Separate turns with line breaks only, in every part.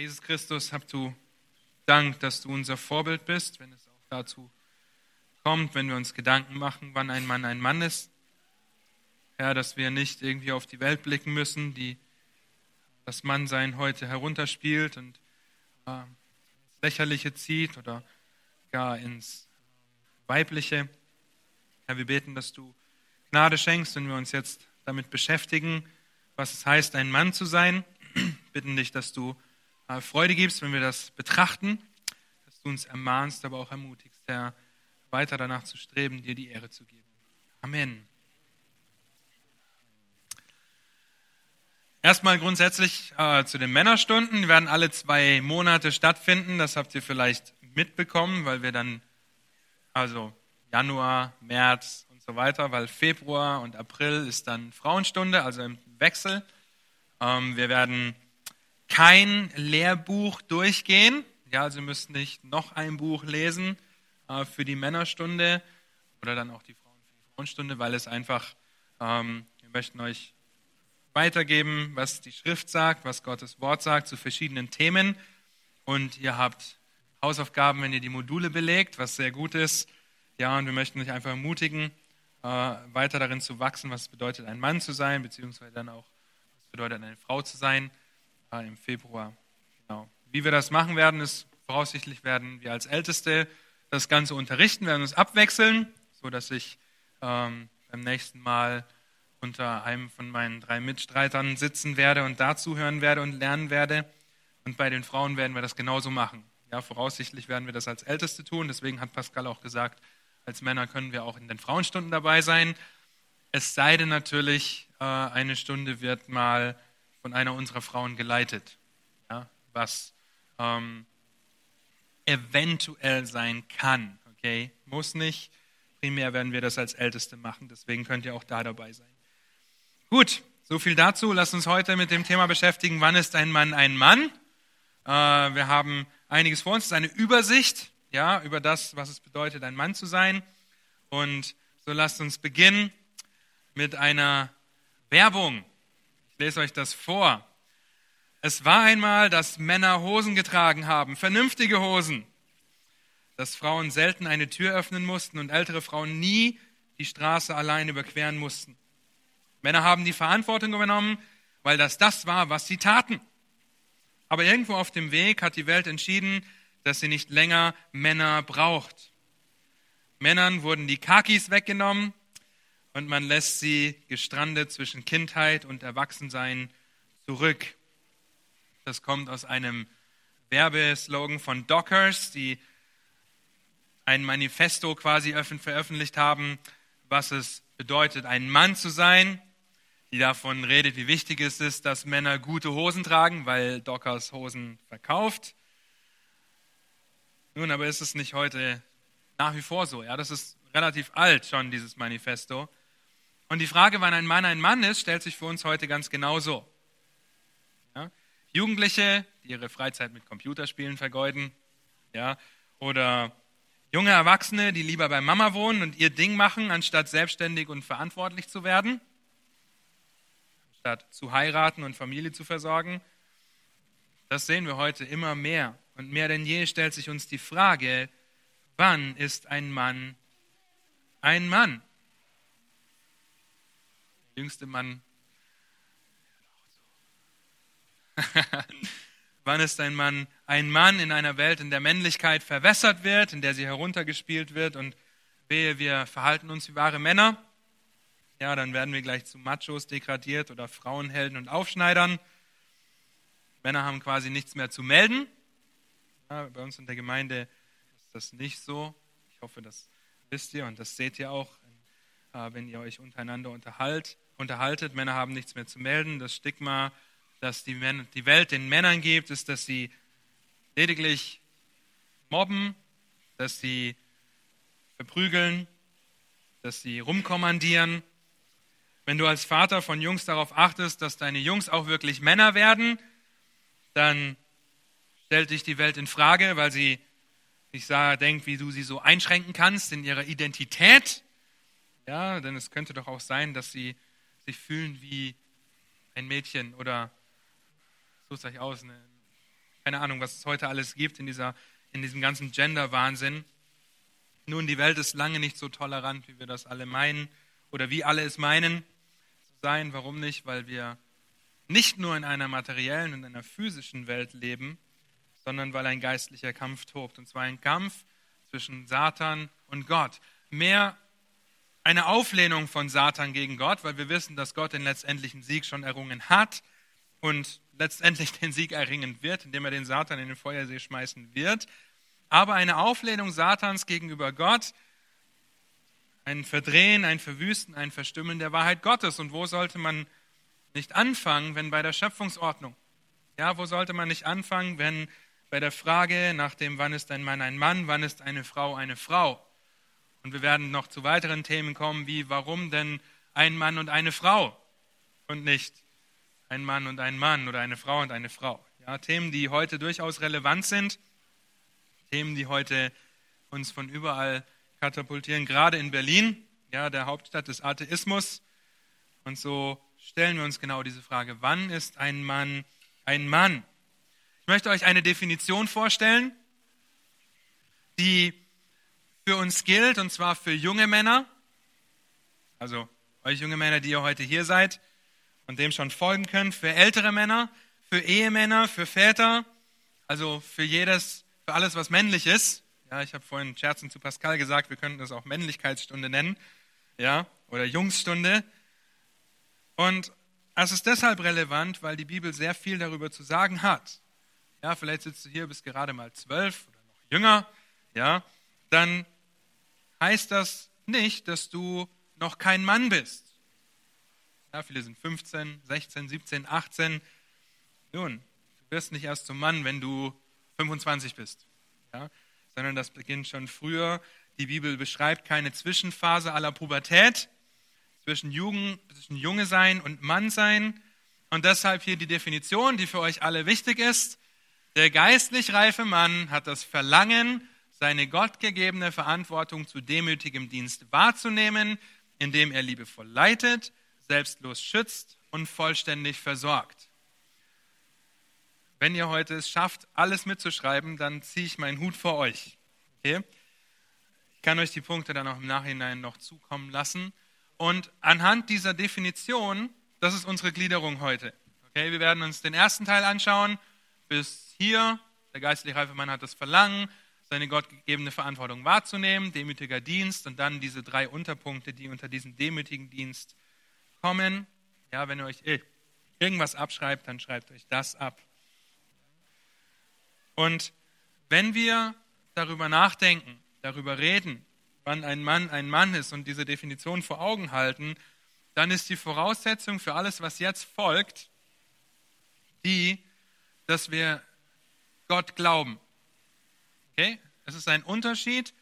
Jesus Christus, hab du Dank, dass du unser Vorbild bist, wenn es auch dazu kommt, wenn wir uns Gedanken machen, wann ein Mann ein Mann ist. Herr, dass wir nicht irgendwie auf die Welt blicken müssen, die das Mannsein heute herunterspielt und äh, Lächerliche zieht oder gar ins Weibliche. Herr, wir beten, dass du Gnade schenkst, wenn wir uns jetzt damit beschäftigen, was es heißt, ein Mann zu sein. Bitten dich, dass du Freude gibst, wenn wir das betrachten, dass du uns ermahnst, aber auch ermutigst, Herr, weiter danach zu streben, dir die Ehre zu geben. Amen. Erstmal grundsätzlich äh, zu den Männerstunden. Die werden alle zwei Monate stattfinden. Das habt ihr vielleicht mitbekommen, weil wir dann, also Januar, März und so weiter, weil Februar und April ist dann Frauenstunde, also im Wechsel. Ähm, wir werden kein Lehrbuch durchgehen. Ja, ihr müsst nicht noch ein Buch lesen äh, für die Männerstunde oder dann auch die Frauenstunde, weil es einfach, ähm, wir möchten euch weitergeben, was die Schrift sagt, was Gottes Wort sagt zu verschiedenen Themen. Und ihr habt Hausaufgaben, wenn ihr die Module belegt, was sehr gut ist. Ja, und wir möchten euch einfach ermutigen, äh, weiter darin zu wachsen, was es bedeutet, ein Mann zu sein, beziehungsweise dann auch, was es bedeutet, eine Frau zu sein äh, im Februar. Genau. Wie wir das machen werden, ist voraussichtlich werden wir als Älteste das Ganze unterrichten, werden uns abwechseln, sodass ich ähm, beim nächsten Mal unter einem von meinen drei Mitstreitern sitzen werde und dazuhören werde und lernen werde. Und bei den Frauen werden wir das genauso machen. Ja, voraussichtlich werden wir das als Älteste tun. Deswegen hat Pascal auch gesagt, als Männer können wir auch in den Frauenstunden dabei sein. Es sei denn natürlich, äh, eine Stunde wird mal von einer unserer Frauen geleitet, ja, was ähm, eventuell sein kann. Okay, muss nicht. Primär werden wir das als Älteste machen. Deswegen könnt ihr auch da dabei sein. Gut, so viel dazu. Lass uns heute mit dem Thema beschäftigen, wann ist ein Mann ein Mann? Äh, wir haben einiges vor uns, es ist eine Übersicht ja, über das, was es bedeutet, ein Mann zu sein. Und so lasst uns beginnen mit einer Werbung. Lese euch das vor. Es war einmal, dass Männer Hosen getragen haben, vernünftige Hosen, dass Frauen selten eine Tür öffnen mussten und ältere Frauen nie die Straße allein überqueren mussten. Männer haben die Verantwortung übernommen, weil das das war, was sie taten. Aber irgendwo auf dem Weg hat die Welt entschieden, dass sie nicht länger Männer braucht. Männern wurden die Kakis weggenommen und man lässt sie gestrandet zwischen Kindheit und Erwachsensein zurück. Das kommt aus einem Werbeslogan von Dockers, die ein Manifesto quasi veröffentlicht haben, was es bedeutet, ein Mann zu sein die davon redet, wie wichtig es ist, dass Männer gute Hosen tragen, weil Dockers Hosen verkauft. Nun, aber ist es nicht heute nach wie vor so? Ja, das ist relativ alt schon, dieses Manifesto. Und die Frage, wann ein Mann ein Mann ist, stellt sich für uns heute ganz genauso. Ja? Jugendliche, die ihre Freizeit mit Computerspielen vergeuden, ja, oder junge Erwachsene, die lieber bei Mama wohnen und ihr Ding machen, anstatt selbstständig und verantwortlich zu werden statt zu heiraten und Familie zu versorgen. Das sehen wir heute immer mehr. Und mehr denn je stellt sich uns die Frage, wann ist ein Mann ein Mann? Jüngste Mann. wann ist ein Mann ein Mann in einer Welt, in der Männlichkeit verwässert wird, in der sie heruntergespielt wird und wehe, wir verhalten uns wie wahre Männer? ja, dann werden wir gleich zu Machos degradiert oder Frauenhelden und Aufschneidern. Männer haben quasi nichts mehr zu melden. Ja, bei uns in der Gemeinde ist das nicht so. Ich hoffe, das wisst ihr und das seht ihr auch, äh, wenn ihr euch untereinander unterhalt, unterhaltet. Männer haben nichts mehr zu melden. Das Stigma, das die, Männer, die Welt den Männern gibt, ist, dass sie lediglich mobben, dass sie verprügeln, dass sie rumkommandieren wenn du als Vater von Jungs darauf achtest, dass deine Jungs auch wirklich Männer werden, dann stellt dich die Welt in Frage, weil sie nicht denkt, wie du sie so einschränken kannst in ihrer Identität. Ja, denn es könnte doch auch sein, dass sie sich fühlen wie ein Mädchen oder so sah ich aus, eine, keine Ahnung, was es heute alles gibt in, dieser, in diesem ganzen Gender-Wahnsinn. Nun, die Welt ist lange nicht so tolerant, wie wir das alle meinen oder wie alle es meinen zu sein. Warum nicht? Weil wir nicht nur in einer materiellen und einer physischen Welt leben, sondern weil ein geistlicher Kampf tobt. Und zwar ein Kampf zwischen Satan und Gott. Mehr eine Auflehnung von Satan gegen Gott, weil wir wissen, dass Gott den letztendlichen Sieg schon errungen hat und letztendlich den Sieg erringen wird, indem er den Satan in den Feuersee schmeißen wird. Aber eine Auflehnung Satans gegenüber Gott, ein Verdrehen, ein Verwüsten, ein Verstümmeln der Wahrheit Gottes. Und wo sollte man nicht anfangen, wenn bei der Schöpfungsordnung? Ja, wo sollte man nicht anfangen, wenn bei der Frage nach dem, wann ist ein Mann ein Mann, wann ist eine Frau eine Frau? Und wir werden noch zu weiteren Themen kommen, wie warum denn ein Mann und eine Frau und nicht ein Mann und ein Mann oder eine Frau und eine Frau. Ja, Themen, die heute durchaus relevant sind, Themen, die heute uns von überall katapultieren, gerade in Berlin, ja, der Hauptstadt des Atheismus. Und so stellen wir uns genau diese Frage, wann ist ein Mann ein Mann? Ich möchte euch eine Definition vorstellen, die für uns gilt, und zwar für junge Männer, also euch junge Männer, die ihr heute hier seid und dem schon folgen könnt, für ältere Männer, für Ehemänner, für Väter, also für jedes, für alles, was männlich ist. Ja, ich habe vorhin scherzend zu Pascal gesagt, wir könnten das auch Männlichkeitsstunde nennen, ja, oder Jungsstunde. Und es ist deshalb relevant, weil die Bibel sehr viel darüber zu sagen hat. Ja, vielleicht sitzt du hier, bist gerade mal zwölf oder noch jünger, ja, dann heißt das nicht, dass du noch kein Mann bist. Ja, viele sind 15, 16, 17, 18. Nun, du wirst nicht erst zum Mann, wenn du 25 bist, ja, sondern das beginnt schon früher. Die Bibel beschreibt keine Zwischenphase aller Pubertät zwischen, Jugend, zwischen Junge sein und Mann sein. Und deshalb hier die Definition, die für euch alle wichtig ist. Der geistlich reife Mann hat das Verlangen, seine gottgegebene Verantwortung zu demütigem Dienst wahrzunehmen, indem er liebevoll leitet, selbstlos schützt und vollständig versorgt. Wenn ihr heute es schafft, alles mitzuschreiben, dann ziehe ich meinen Hut vor euch. Okay? Ich kann euch die Punkte dann auch im Nachhinein noch zukommen lassen. Und anhand dieser Definition, das ist unsere Gliederung heute. Okay, wir werden uns den ersten Teil anschauen. Bis hier, der geistliche reife Mann hat das Verlangen, seine gottgegebene Verantwortung wahrzunehmen, demütiger Dienst und dann diese drei Unterpunkte, die unter diesen demütigen Dienst kommen. Ja, wenn ihr euch irgendwas abschreibt, dann schreibt euch das ab. Und wenn wir darüber nachdenken, darüber reden, wann ein Mann ein Mann ist und diese Definition vor Augen halten, dann ist die Voraussetzung für alles, was jetzt folgt, die, dass wir Gott glauben. Okay? Es ist ein Unterschied,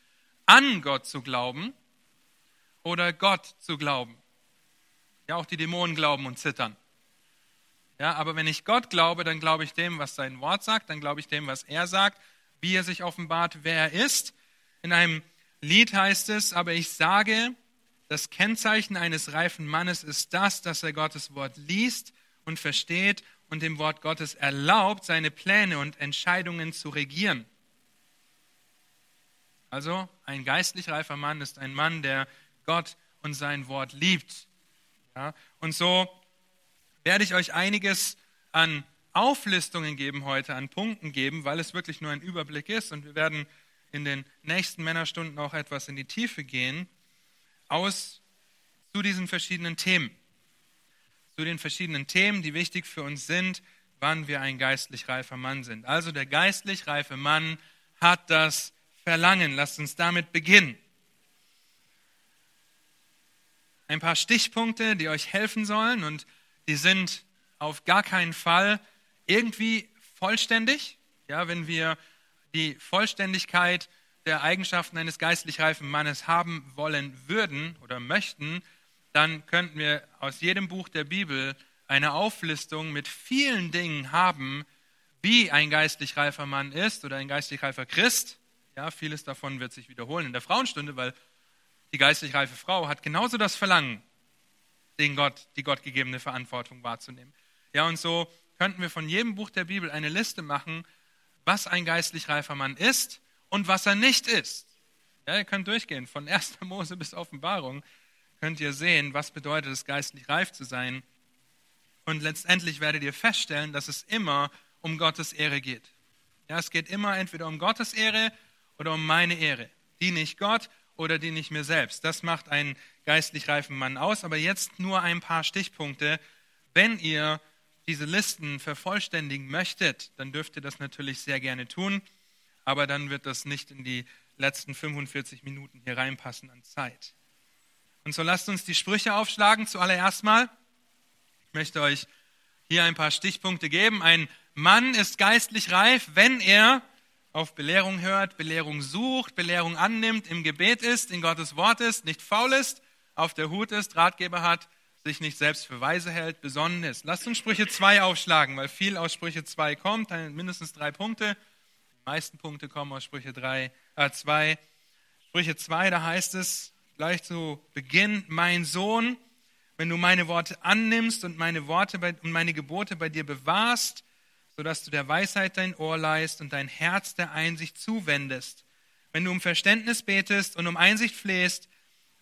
an Gott zu glauben oder Gott zu glauben. Ja, auch die Dämonen glauben und zittern. Ja, aber wenn ich Gott glaube, dann glaube ich dem, was sein Wort sagt, dann glaube ich dem, was er sagt, wie er sich offenbart, wer er ist. In einem Lied heißt es, aber ich sage, das Kennzeichen eines reifen Mannes ist das, dass er Gottes Wort liest und versteht und dem Wort Gottes erlaubt, seine Pläne und Entscheidungen zu regieren. Also ein geistlich reifer Mann ist ein Mann, der Gott und sein Wort liebt. Ja, und so werde ich euch einiges an Auflistungen geben heute, an Punkten geben, weil es wirklich nur ein Überblick ist. Und wir werden in den nächsten Männerstunden auch etwas in die Tiefe gehen, aus zu diesen verschiedenen Themen. Zu den verschiedenen Themen, die wichtig für uns sind, wann wir ein geistlich reifer Mann sind. Also der geistlich reife Mann hat das Verlangen. Lasst uns damit beginnen. Ein paar Stichpunkte, die euch helfen sollen und die sind auf gar keinen Fall irgendwie vollständig. Ja, wenn wir die Vollständigkeit der Eigenschaften eines geistlich reifen Mannes haben wollen würden oder möchten, dann könnten wir aus jedem Buch der Bibel eine Auflistung mit vielen Dingen haben, wie ein geistlich reifer Mann ist oder ein geistlich reifer Christ. Ja, vieles davon wird sich wiederholen in der Frauenstunde, weil die geistlich reife Frau hat genauso das Verlangen, den Gott, die gottgegebene Verantwortung wahrzunehmen. Ja, und so könnten wir von jedem Buch der Bibel eine Liste machen was ein geistlich reifer Mann ist und was er nicht ist. Ja, ihr könnt durchgehen, von 1. Mose bis Offenbarung könnt ihr sehen, was bedeutet es, geistlich reif zu sein. Und letztendlich werdet ihr feststellen, dass es immer um Gottes Ehre geht. Ja, es geht immer entweder um Gottes Ehre oder um meine Ehre. Diene ich Gott oder diene ich mir selbst? Das macht einen geistlich reifen Mann aus. Aber jetzt nur ein paar Stichpunkte. Wenn ihr diese Listen vervollständigen möchtet, dann dürft ihr das natürlich sehr gerne tun. Aber dann wird das nicht in die letzten 45 Minuten hier reinpassen an Zeit. Und so lasst uns die Sprüche aufschlagen zuallererst mal. Ich möchte euch hier ein paar Stichpunkte geben. Ein Mann ist geistlich reif, wenn er auf Belehrung hört, Belehrung sucht, Belehrung annimmt, im Gebet ist, in Gottes Wort ist, nicht faul ist, auf der Hut ist, Ratgeber hat, sich nicht selbst für weise hält, besonnen ist. Lasst uns Sprüche 2 aufschlagen, weil viel aus Sprüche 2 kommt, mindestens drei Punkte. Die meisten Punkte kommen aus Sprüche 3, äh 2. Sprüche 2, da heißt es gleich zu Beginn, mein Sohn, wenn du meine Worte annimmst und meine Worte bei, und meine Gebote bei dir bewahrst, sodass du der Weisheit dein Ohr leist und dein Herz der Einsicht zuwendest. Wenn du um Verständnis betest und um Einsicht flehst,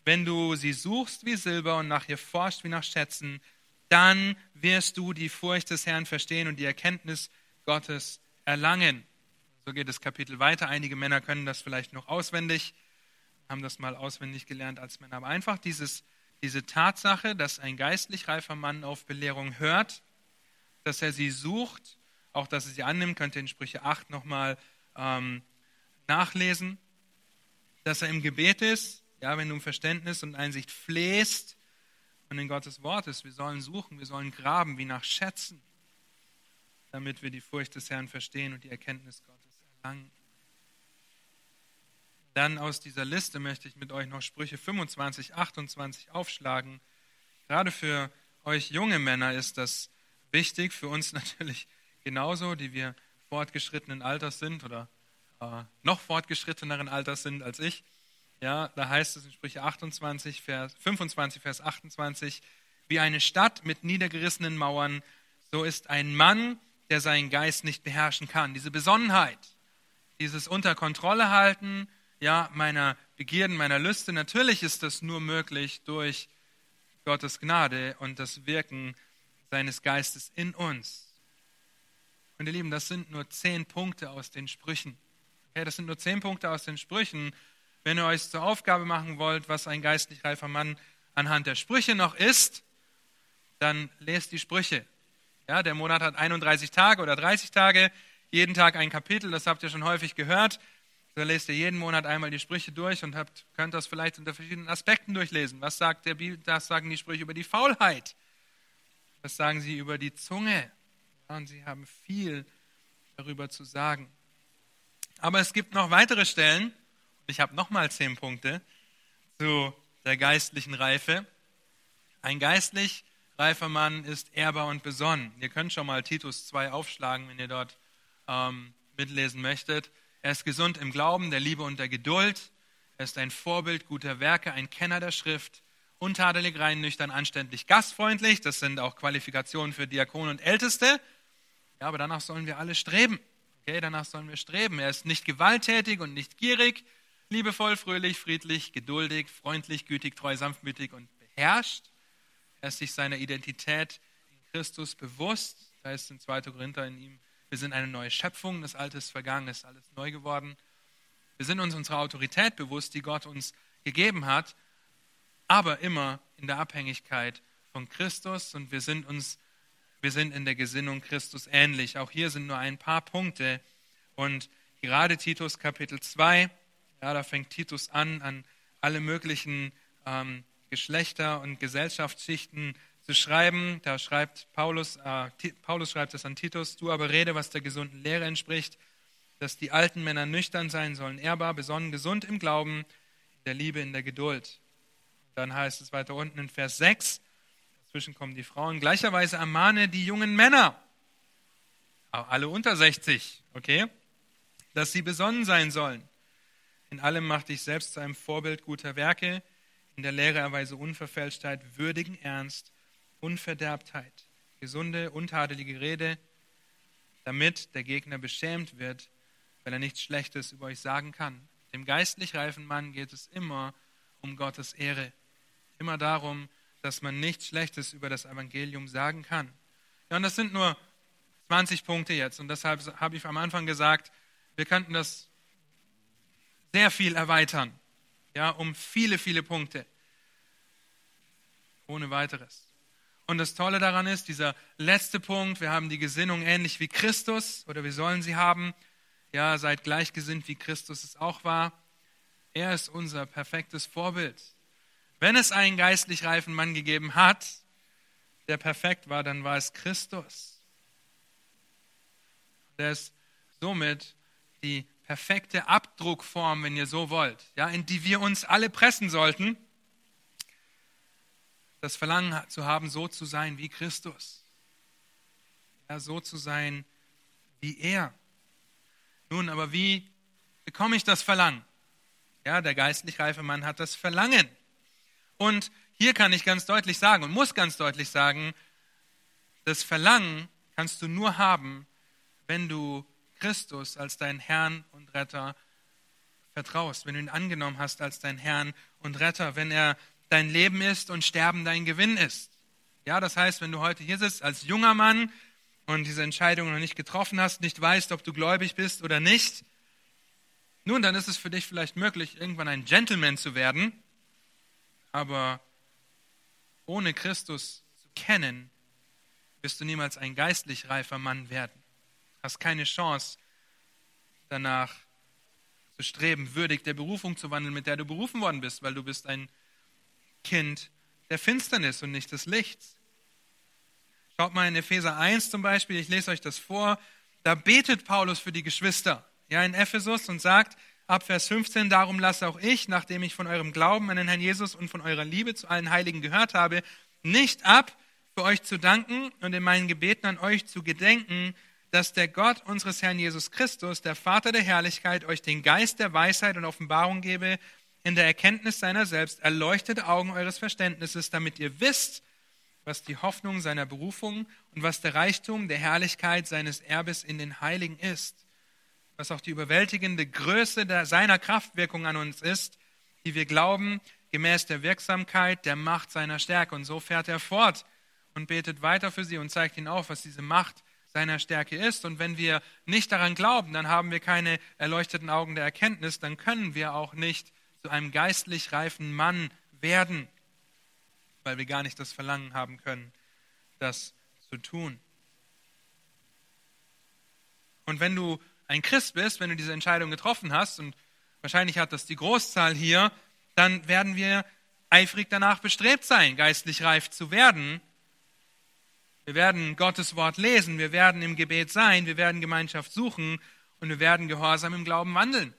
wenn du sie suchst wie Silber und nach ihr forscht wie nach Schätzen, dann wirst du die Furcht des Herrn verstehen und die Erkenntnis Gottes erlangen. So geht das Kapitel weiter. Einige Männer können das vielleicht noch auswendig, haben das mal auswendig gelernt als Männer. Aber einfach dieses, diese Tatsache, dass ein geistlich reifer Mann auf Belehrung hört, dass er sie sucht auch dass er sie annimmt, könnt ihr in Sprüche 8 nochmal ähm, nachlesen, dass er im Gebet ist, ja, wenn du um Verständnis und Einsicht flehst und in Gottes Wort ist. Wir sollen suchen, wir sollen graben wie nach Schätzen, damit wir die Furcht des Herrn verstehen und die Erkenntnis Gottes erlangen. Dann aus dieser Liste möchte ich mit euch noch Sprüche 25, 28 aufschlagen. Gerade für euch junge Männer ist das wichtig, für uns natürlich genauso, die wir fortgeschrittenen Alters sind oder äh, noch fortgeschritteneren Alters sind als ich. Ja, da heißt es in Sprüche 28, Vers, 25, Vers 28, wie eine Stadt mit niedergerissenen Mauern, so ist ein Mann, der seinen Geist nicht beherrschen kann. Diese Besonnenheit, dieses unter Kontrolle halten, ja, meiner Begierden, meiner Lüste, natürlich ist das nur möglich durch Gottes Gnade und das Wirken seines Geistes in uns. Und ihr Lieben, das sind nur zehn Punkte aus den Sprüchen. Okay, das sind nur zehn Punkte aus den Sprüchen. Wenn ihr euch zur Aufgabe machen wollt, was ein geistlich reifer Mann anhand der Sprüche noch ist, dann lest die Sprüche. Ja, der Monat hat 31 Tage oder 30 Tage, jeden Tag ein Kapitel, das habt ihr schon häufig gehört. Da lest ihr jeden Monat einmal die Sprüche durch und habt, könnt das vielleicht unter verschiedenen Aspekten durchlesen. Was sagt der Bibel, das sagen die Sprüche über die Faulheit? Was sagen sie über die Zunge? Und sie haben viel darüber zu sagen. Aber es gibt noch weitere Stellen, ich habe nochmal zehn Punkte zu der geistlichen Reife. Ein geistlich reifer Mann ist ehrbar und besonnen. Ihr könnt schon mal Titus 2 aufschlagen, wenn ihr dort ähm, mitlesen möchtet. Er ist gesund im Glauben, der Liebe und der Geduld. Er ist ein Vorbild guter Werke, ein Kenner der Schrift, untadelig, rein, nüchtern, anständig, gastfreundlich. Das sind auch Qualifikationen für Diakone und Älteste. Ja, aber danach sollen wir alle streben. Okay, danach sollen wir streben. Er ist nicht gewalttätig und nicht gierig, liebevoll, fröhlich, friedlich, geduldig, freundlich, gütig, treu, sanftmütig und beherrscht. Er ist sich seiner Identität in Christus bewusst. Da ist in 2. Korinther in ihm, wir sind eine neue Schöpfung, das Alte ist vergangen, ist alles neu geworden. Wir sind uns unserer Autorität bewusst, die Gott uns gegeben hat, aber immer in der Abhängigkeit von Christus und wir sind uns wir sind in der Gesinnung Christus ähnlich. Auch hier sind nur ein paar Punkte. Und gerade Titus Kapitel 2, ja, da fängt Titus an, an alle möglichen ähm, Geschlechter und Gesellschaftsschichten zu schreiben. Da schreibt Paulus, äh, Paulus schreibt es an Titus, du aber rede, was der gesunden Lehre entspricht, dass die alten Männer nüchtern sein sollen, ehrbar, besonnen, gesund im Glauben, der Liebe, in der Geduld. Dann heißt es weiter unten in Vers 6, Dazwischen kommen die Frauen. Gleicherweise ermahne die jungen Männer, alle unter 60, okay, dass sie besonnen sein sollen. In allem mach dich selbst zu einem Vorbild guter Werke, in der Lehre erweise Unverfälschtheit, würdigen Ernst, Unverderbtheit, gesunde, untadelige Rede, damit der Gegner beschämt wird, weil er nichts Schlechtes über euch sagen kann. Dem geistlich reifen Mann geht es immer um Gottes Ehre. Immer darum, dass man nichts Schlechtes über das Evangelium sagen kann. Ja, und das sind nur 20 Punkte jetzt. Und deshalb habe ich am Anfang gesagt, wir könnten das sehr viel erweitern. Ja, um viele, viele Punkte. Ohne weiteres. Und das Tolle daran ist, dieser letzte Punkt, wir haben die Gesinnung ähnlich wie Christus oder wir sollen sie haben. Ja, seid gleichgesinnt, wie Christus es auch war. Er ist unser perfektes Vorbild. Wenn es einen geistlich reifen Mann gegeben hat, der perfekt war, dann war es Christus. Der ist somit die perfekte Abdruckform, wenn ihr so wollt, ja, in die wir uns alle pressen sollten, das Verlangen zu haben, so zu sein wie Christus. Ja, so zu sein wie er. Nun, aber wie bekomme ich das Verlangen? Ja, der geistlich reife Mann hat das Verlangen. Und hier kann ich ganz deutlich sagen und muss ganz deutlich sagen, das Verlangen kannst du nur haben, wenn du Christus als deinen Herrn und Retter vertraust, wenn du ihn angenommen hast als deinen Herrn und Retter, wenn er dein Leben ist und Sterben dein Gewinn ist. Ja, das heißt, wenn du heute hier sitzt als junger Mann und diese Entscheidung noch nicht getroffen hast, nicht weißt, ob du gläubig bist oder nicht, nun, dann ist es für dich vielleicht möglich, irgendwann ein Gentleman zu werden, aber ohne Christus zu kennen, wirst du niemals ein geistlich reifer Mann werden. Hast keine Chance danach zu streben, würdig der Berufung zu wandeln, mit der du berufen worden bist, weil du bist ein Kind der Finsternis und nicht des Lichts. Schaut mal in Epheser 1 zum Beispiel, ich lese euch das vor. Da betet Paulus für die Geschwister, ja, in Ephesus und sagt, ab Vers 15, darum lasse auch ich, nachdem ich von eurem Glauben an den Herrn Jesus und von eurer Liebe zu allen Heiligen gehört habe, nicht ab, für euch zu danken und in meinen Gebeten an euch zu gedenken, dass der Gott unseres Herrn Jesus Christus, der Vater der Herrlichkeit, euch den Geist der Weisheit und Offenbarung gebe, in der Erkenntnis seiner selbst, erleuchtete Augen eures Verständnisses, damit ihr wisst, was die Hoffnung seiner Berufung und was der Reichtum der Herrlichkeit seines Erbes in den Heiligen ist, was auch die überwältigende Größe der, seiner Kraftwirkung an uns ist, die wir glauben, gemäß der Wirksamkeit der Macht seiner Stärke. Und so fährt er fort und betet weiter für sie und zeigt ihnen auf, was diese Macht seiner Stärke ist. Und wenn wir nicht daran glauben, dann haben wir keine erleuchteten Augen der Erkenntnis, dann können wir auch nicht zu einem geistlich reifen Mann werden, weil wir gar nicht das Verlangen haben können, das zu tun. Und wenn du ein Christ bist, wenn du diese Entscheidung getroffen hast, und wahrscheinlich hat das die Großzahl hier, dann werden wir eifrig danach bestrebt sein, geistlich reif zu werden. Wir werden Gottes Wort lesen, wir werden im Gebet sein, wir werden Gemeinschaft suchen und wir werden gehorsam im Glauben wandeln.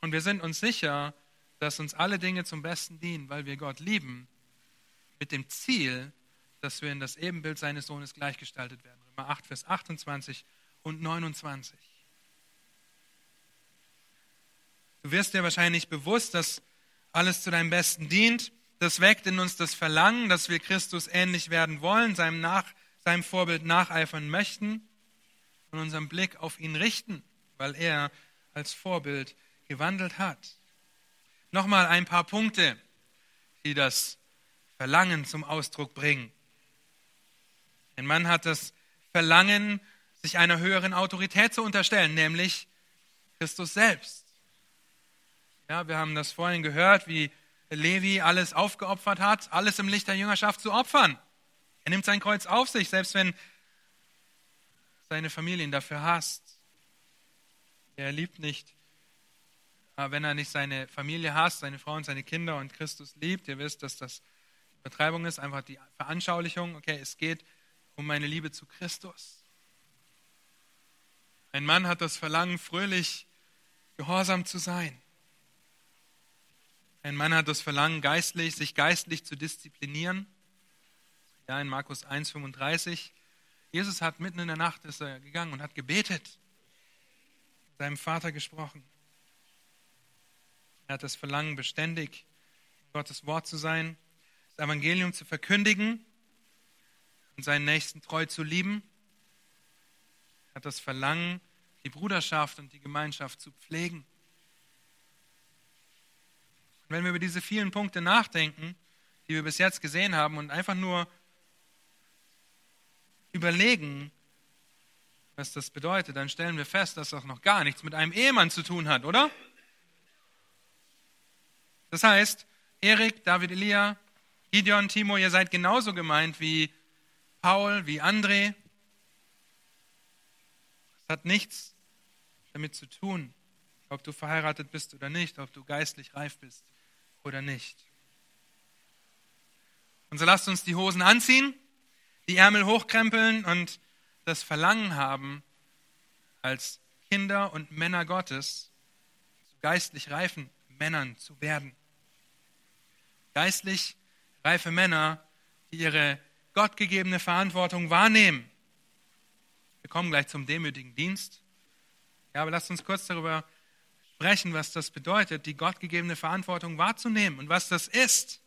Und wir sind uns sicher, dass uns alle Dinge zum Besten dienen, weil wir Gott lieben, mit dem Ziel, dass wir in das Ebenbild seines Sohnes gleichgestaltet werden. Römer 8, Vers 28 und 29. Du wirst dir wahrscheinlich bewusst, dass alles zu deinem Besten dient. Das weckt in uns das Verlangen, dass wir Christus ähnlich werden wollen, seinem, Nach, seinem Vorbild nacheifern möchten und unseren Blick auf ihn richten, weil er als Vorbild gewandelt hat. Nochmal ein paar Punkte, die das Verlangen zum Ausdruck bringen. Ein Mann hat das Verlangen, sich einer höheren Autorität zu unterstellen, nämlich Christus selbst. Ja, wir haben das vorhin gehört, wie Levi alles aufgeopfert hat, alles im Licht der Jüngerschaft zu opfern. Er nimmt sein Kreuz auf sich, selbst wenn seine Familie ihn dafür hasst. Er liebt nicht wenn er nicht seine Familie hasst, seine Frau und seine Kinder und Christus liebt. Ihr wisst, dass das Übertreibung ist, einfach die Veranschaulichung. Okay, es geht um meine Liebe zu Christus. Ein Mann hat das Verlangen, fröhlich gehorsam zu sein. Ein Mann hat das Verlangen, geistlich, sich geistlich zu disziplinieren. Ja, in Markus 1,35. Jesus hat mitten in der Nacht ist er gegangen und hat gebetet, seinem Vater gesprochen. Er hat das Verlangen, beständig Gottes Wort zu sein, das Evangelium zu verkündigen. Und seinen Nächsten treu zu lieben. Er hat das Verlangen, die Bruderschaft und die Gemeinschaft zu pflegen. Und wenn wir über diese vielen Punkte nachdenken, die wir bis jetzt gesehen haben und einfach nur überlegen, was das bedeutet, dann stellen wir fest, dass das noch gar nichts mit einem Ehemann zu tun hat, oder? Das heißt, Erik, David, Elia, Gideon, Timo, ihr seid genauso gemeint wie Paul, wie André. Es hat nichts damit zu tun, ob du verheiratet bist oder nicht, ob du geistlich reif bist oder nicht. Und so lasst uns die Hosen anziehen, die Ärmel hochkrempeln und das Verlangen haben, als Kinder und Männer Gottes zu geistlich reifen Männern zu werden. Geistlich reife Männer, die ihre gottgegebene Verantwortung wahrnehmen. Wir kommen gleich zum demütigen Dienst. Ja, aber lasst uns kurz darüber sprechen, was das bedeutet, die gottgegebene Verantwortung wahrzunehmen und was das ist.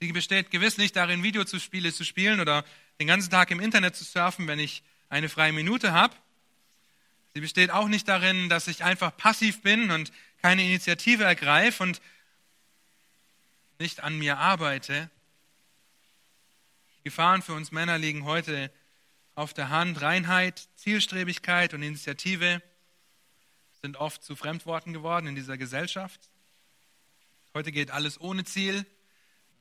Sie besteht gewiss nicht darin, Videospiele zu spielen oder den ganzen Tag im Internet zu surfen, wenn ich eine freie Minute habe. Sie besteht auch nicht darin, dass ich einfach passiv bin und keine Initiative ergreife und nicht an mir arbeite. Gefahren für uns Männer liegen heute auf der Hand. Reinheit, Zielstrebigkeit und Initiative sind oft zu Fremdworten geworden in dieser Gesellschaft. Heute geht alles ohne Ziel,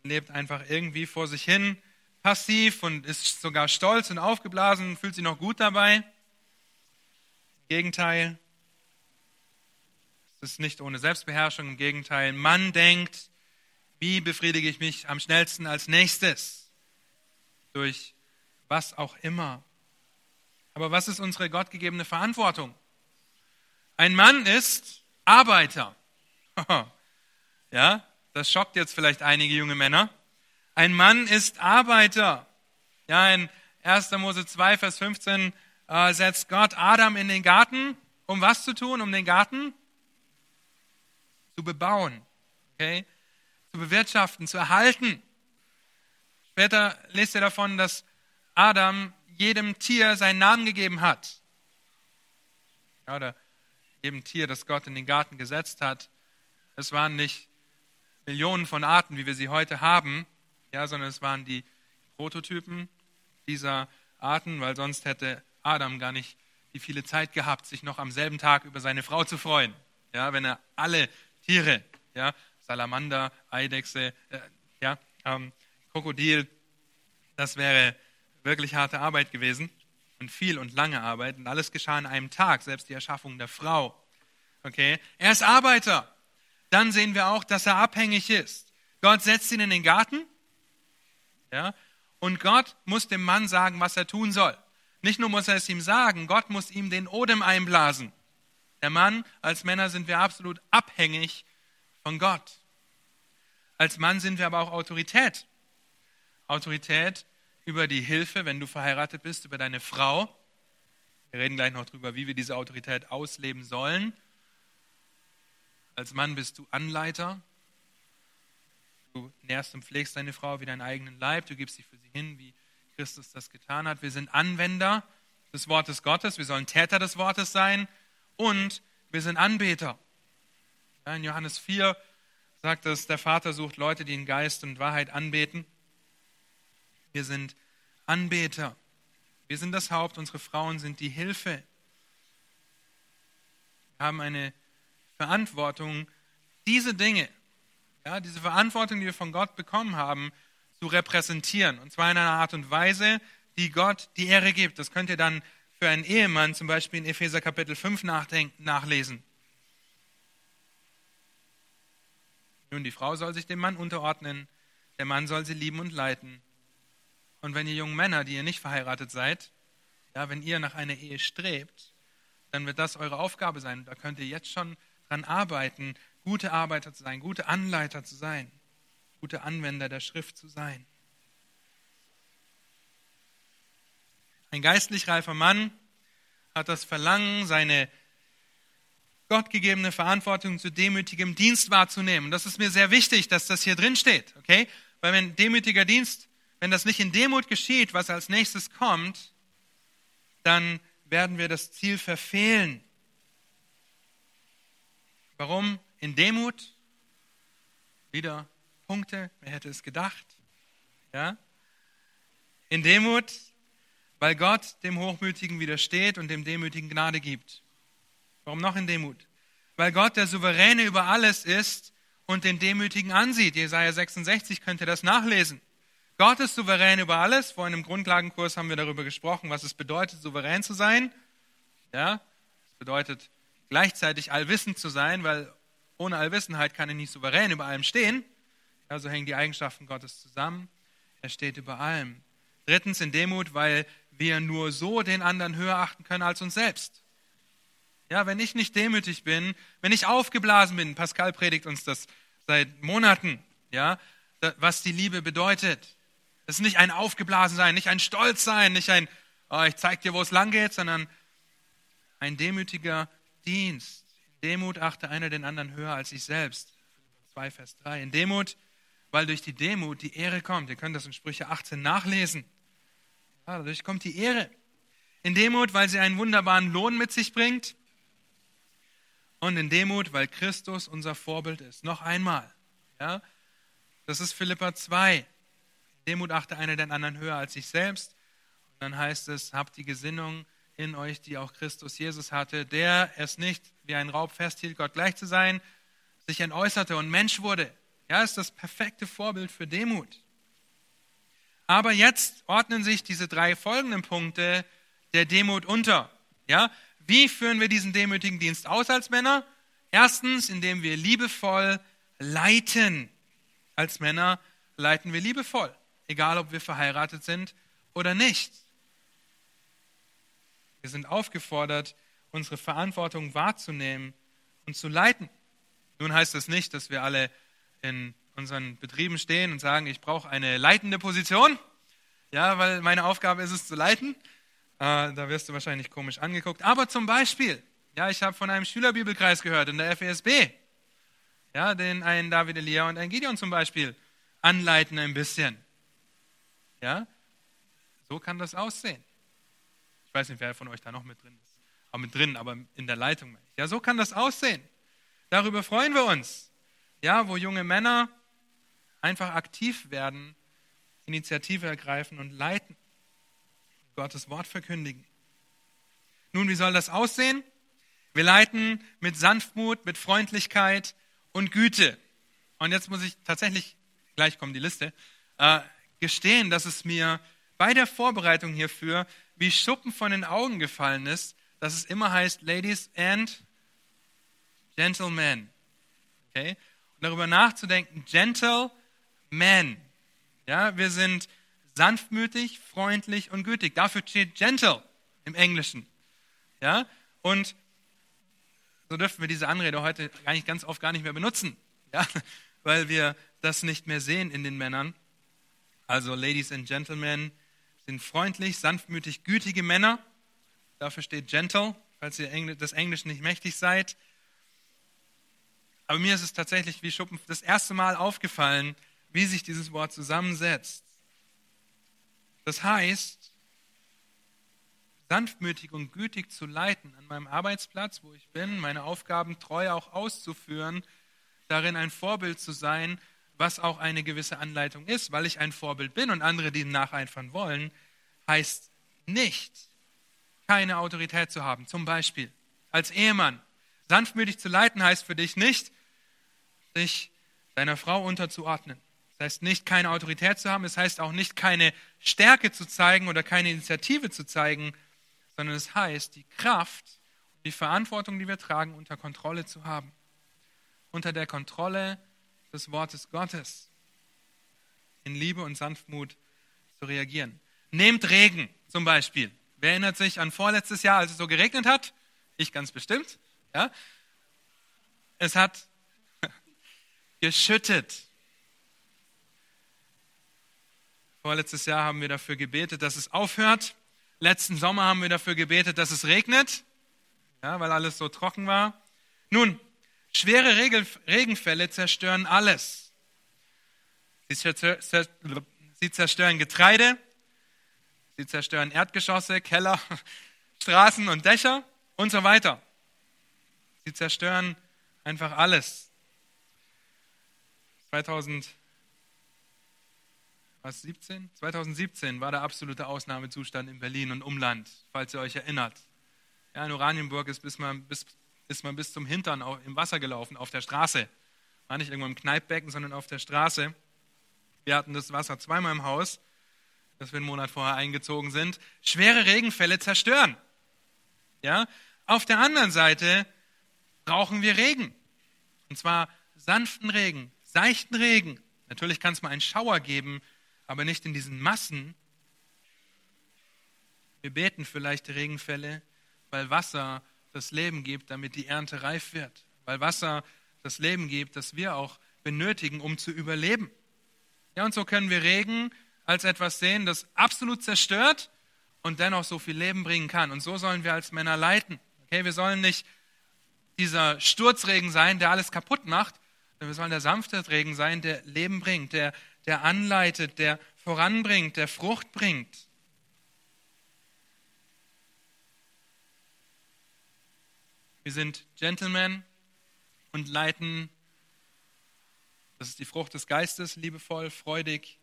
man lebt einfach irgendwie vor sich hin, passiv und ist sogar stolz und aufgeblasen, fühlt sich noch gut dabei. Im Gegenteil, es ist nicht ohne Selbstbeherrschung, im Gegenteil, man denkt, wie befriedige ich mich am schnellsten als nächstes? Durch was auch immer. Aber was ist unsere gottgegebene Verantwortung? Ein Mann ist Arbeiter. ja, das schockt jetzt vielleicht einige junge Männer. Ein Mann ist Arbeiter. Ja, in 1. Mose 2, Vers 15 äh, setzt Gott Adam in den Garten. Um was zu tun? Um den Garten zu bebauen, okay? zu bewirtschaften, zu erhalten. Später lest ihr davon, dass Adam jedem Tier seinen Namen gegeben hat. Oder jedem Tier, das Gott in den Garten gesetzt hat. Es waren nicht Millionen von Arten, wie wir sie heute haben, ja, sondern es waren die Prototypen dieser Arten, weil sonst hätte Adam gar nicht die viele Zeit gehabt, sich noch am selben Tag über seine Frau zu freuen. Ja, wenn er alle Tiere, ja, Salamander, Eidechse, äh, ja, ähm, Krokodil, das wäre wirklich harte Arbeit gewesen und viel und lange Arbeit und alles geschah in einem Tag, selbst die Erschaffung der Frau. Okay, er ist Arbeiter. Dann sehen wir auch, dass er abhängig ist. Gott setzt ihn in den Garten, ja, und Gott muss dem Mann sagen, was er tun soll. Nicht nur muss er es ihm sagen, Gott muss ihm den Odem einblasen. Der Mann, als Männer sind wir absolut abhängig von Gott. Als Mann sind wir aber auch Autorität. Autorität über die Hilfe, wenn du verheiratet bist, über deine Frau. Wir reden gleich noch darüber, wie wir diese Autorität ausleben sollen. Als Mann bist du Anleiter. Du nährst und pflegst deine Frau wie deinen eigenen Leib. Du gibst sie für sie hin, wie Christus das getan hat. Wir sind Anwender des Wortes Gottes. Wir sollen Täter des Wortes sein. Und wir sind Anbeter. in Johannes 4 sagt es, der Vater sucht Leute, die in Geist und Wahrheit anbeten. Wir sind Anbeter. Wir sind das Haupt, unsere Frauen sind die Hilfe. Wir haben eine Verantwortung, diese Dinge, ja, diese Verantwortung, die wir von Gott bekommen haben, zu repräsentieren. Und zwar in einer Art und Weise, die Gott die Ehre gibt. Das könnt ihr dann für einen Ehemann zum Beispiel in Epheser Kapitel 5 nachlesen. Nun, die Frau soll sich dem Mann unterordnen, der Mann soll sie lieben und leiten. Und wenn ihr jungen Männer, die ihr nicht verheiratet seid, ja, wenn ihr nach einer Ehe strebt, dann wird das eure Aufgabe sein. Da könnt ihr jetzt schon dran arbeiten, gute Arbeiter zu sein, gute Anleiter zu sein, gute Anwender der Schrift zu sein. Ein geistlich reifer Mann hat das Verlangen, seine gottgegebene Verantwortung zu demütigem Dienst wahrzunehmen. Das ist mir sehr wichtig, dass das hier drin steht, okay? Weil wenn demütiger Dienst wenn das nicht in Demut geschieht, was als nächstes kommt, dann werden wir das Ziel verfehlen. Warum? In Demut, wieder Punkte, wer hätte es gedacht? Ja? In Demut, weil Gott dem Hochmütigen widersteht und dem Demütigen Gnade gibt. Warum noch in Demut? Weil Gott der Souveräne über alles ist und den Demütigen ansieht. Jesaja 66 könnt ihr das nachlesen. Gott ist souverän über alles. Vorhin im Grundlagenkurs haben wir darüber gesprochen, was es bedeutet, souverän zu sein. Ja, es bedeutet gleichzeitig allwissend zu sein, weil ohne Allwissenheit kann er nicht souverän über allem stehen. Ja, so hängen die Eigenschaften Gottes zusammen. Er steht über allem. Drittens in Demut, weil wir nur so den anderen höher achten können als uns selbst. Ja, wenn ich nicht demütig bin, wenn ich aufgeblasen bin, Pascal predigt uns das seit Monaten, ja, was die Liebe bedeutet. Es ist nicht ein Aufgeblasensein, nicht ein Stolzsein, nicht ein, oh, ich zeig dir, wo es lang geht, sondern ein demütiger Dienst. In Demut achte einer den anderen höher als sich selbst. 2 Vers 3. In Demut, weil durch die Demut die Ehre kommt. Ihr könnt das in Sprüche 18 nachlesen. Ja, dadurch kommt die Ehre. In Demut, weil sie einen wunderbaren Lohn mit sich bringt. Und in Demut, weil Christus unser Vorbild ist. Noch einmal. Ja, das ist Philippa 2. Demut achte einer den anderen höher als sich selbst. Und dann heißt es, habt die Gesinnung in euch, die auch Christus Jesus hatte, der es nicht wie ein Raub festhielt, Gott gleich zu sein, sich entäußerte und Mensch wurde. Ja, ist das perfekte Vorbild für Demut. Aber jetzt ordnen sich diese drei folgenden Punkte der Demut unter. Ja, wie führen wir diesen demütigen Dienst aus als Männer? Erstens, indem wir liebevoll leiten. Als Männer leiten wir liebevoll, egal ob wir verheiratet sind oder nicht. Wir sind aufgefordert, unsere Verantwortung wahrzunehmen und zu leiten. Nun heißt das nicht, dass wir alle in unseren Betrieben stehen und sagen, ich brauche eine leitende Position, ja, weil meine Aufgabe ist es zu leiten. Äh, da wirst du wahrscheinlich komisch angeguckt. Aber zum Beispiel, ja, ich habe von einem Schülerbibelkreis gehört in der FESB, ja, den ein David Elia und ein Gideon zum Beispiel anleiten ein bisschen. Ja, so kann das aussehen. Ich weiß nicht, wer von euch da noch mit drin ist. Aber mit drin, aber in der Leitung. Ja, so kann das aussehen. Darüber freuen wir uns. Ja, wo junge Männer einfach aktiv werden, Initiative ergreifen und leiten. Gottes Wort verkündigen. Nun, wie soll das aussehen? Wir leiten mit Sanftmut, mit Freundlichkeit und Güte. Und jetzt muss ich tatsächlich, gleich kommt die Liste, äh, gestehen, dass es mir bei der Vorbereitung hierfür wie Schuppen von den Augen gefallen ist, dass es immer heißt Ladies and Gentlemen. Okay? Und darüber nachzudenken, Gentlemen. Ja, wir sind sanftmütig, freundlich und gütig. Dafür steht gentle im Englischen. Ja? Und so dürfen wir diese Anrede heute eigentlich ganz oft gar nicht mehr benutzen, ja? weil wir das nicht mehr sehen in den Männern. Also Ladies and Gentlemen, sind freundlich, sanftmütig, gütige Männer. Dafür steht gentle, falls ihr des Englischen nicht mächtig seid. Aber mir ist es tatsächlich wie Schuppen das erste Mal aufgefallen, wie sich dieses Wort zusammensetzt. Das heißt, sanftmütig und gütig zu leiten an meinem Arbeitsplatz, wo ich bin, meine Aufgaben treu auch auszuführen, darin ein Vorbild zu sein, was auch eine gewisse Anleitung ist, weil ich ein Vorbild bin und andere dem nacheifern wollen, heißt nicht, keine Autorität zu haben. Zum Beispiel als Ehemann. Sanftmütig zu leiten heißt für dich nicht, sich deiner Frau unterzuordnen. Das heißt nicht, keine Autorität zu haben. Es das heißt auch nicht, keine Stärke zu zeigen oder keine Initiative zu zeigen, sondern es heißt, die Kraft und die Verantwortung, die wir tragen, unter Kontrolle zu haben. Unter der Kontrolle des Wortes Gottes in Liebe und Sanftmut zu reagieren. Nehmt Regen zum Beispiel. Wer erinnert sich an vorletztes Jahr, als es so geregnet hat? Ich ganz bestimmt. Ja? Es hat geschüttet. Vorletztes Jahr haben wir dafür gebetet, dass es aufhört. Letzten Sommer haben wir dafür gebetet, dass es regnet, ja, weil alles so trocken war. Nun, Schwere Regenfälle zerstören alles. Sie zerstören Getreide, sie zerstören Erdgeschosse, Keller, Straßen und Dächer und so weiter. Sie zerstören einfach alles. 2017, 2017 war der absolute Ausnahmezustand in Berlin und Umland, falls ihr euch erinnert. Ja, in Oranienburg ist, bis man, bis, ist man bis zum Hintern im Wasser gelaufen, auf der Straße. War nicht irgendwo im Kneippbecken, sondern auf der Straße. Wir hatten das Wasser zweimal im Haus, dass wir einen Monat vorher eingezogen sind. Schwere Regenfälle zerstören. Ja? Auf der anderen Seite brauchen wir Regen. Und zwar sanften Regen, seichten Regen. Natürlich kann es mal einen Schauer geben, aber nicht in diesen Massen. Wir beten für leichte Regenfälle, weil Wasser das Leben gibt, damit die Ernte reif wird. Weil Wasser das Leben gibt, das wir auch benötigen, um zu überleben. Ja, und so können wir Regen als etwas sehen, das absolut zerstört und dennoch so viel Leben bringen kann. Und so sollen wir als Männer leiten. Okay, wir sollen nicht dieser Sturzregen sein, der alles kaputt macht, sondern wir sollen der sanfte Regen sein, der Leben bringt, der, der anleitet, der voranbringt, der Frucht bringt. Wir sind Gentlemen und leiten, das ist die Frucht des Geistes, liebevoll, freudig,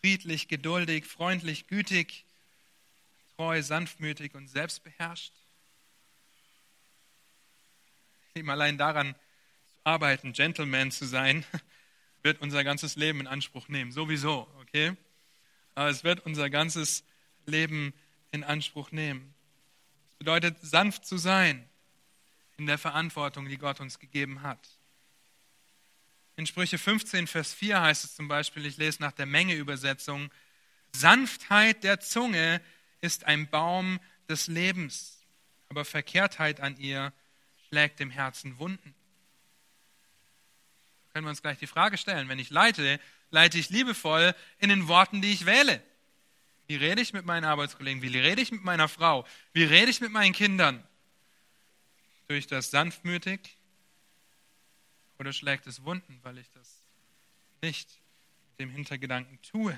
friedlich, geduldig, freundlich, gütig, treu, sanftmütig und selbstbeherrscht. Eben allein daran zu arbeiten, Gentleman zu sein, wird unser ganzes Leben in Anspruch nehmen. Sowieso, okay? Aber es wird unser ganzes Leben in Anspruch nehmen. Es bedeutet, sanft zu sein in der Verantwortung, die Gott uns gegeben hat. In Sprüche 15, Vers 4 heißt es zum Beispiel, ich lese nach der Menge-Übersetzung, Sanftheit der Zunge ist ein Baum des Lebens, aber Verkehrtheit an ihr schlägt dem Herzen Wunden. Können wir uns gleich die Frage stellen, wenn ich leite, leite ich liebevoll in den Worten, die ich wähle. Wie rede ich mit meinen Arbeitskollegen? Wie rede ich mit meiner Frau? Wie rede ich mit meinen Kindern? Tue das sanftmütig oder schlägt es Wunden, weil ich das nicht mit dem Hintergedanken tue?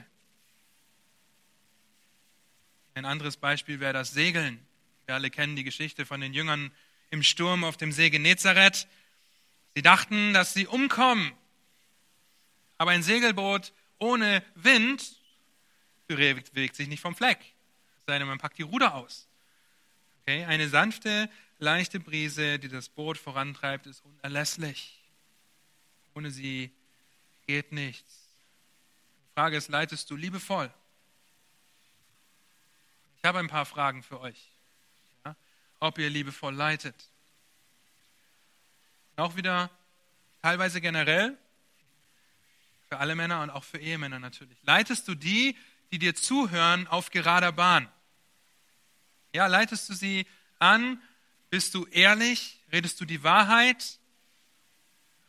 Ein anderes Beispiel wäre das Segeln. Wir alle kennen die Geschichte von den Jüngern im Sturm auf dem See Genezareth. Sie dachten, dass sie umkommen. Aber ein Segelboot ohne Wind bewegt sich nicht vom Fleck. Es sei denn, man packt die Ruder aus. Okay? Eine sanfte leichte Brise, die das Boot vorantreibt, ist unerlässlich. Ohne sie geht nichts. Die Frage ist, leitest du liebevoll? Ich habe ein paar Fragen für euch. Ja? Ob ihr liebevoll leitet. Auch wieder teilweise generell, für alle Männer und auch für Ehemänner natürlich. Leitest du die, die dir zuhören, auf gerader Bahn? Ja, leitest du sie an bist du ehrlich? Redest du die Wahrheit?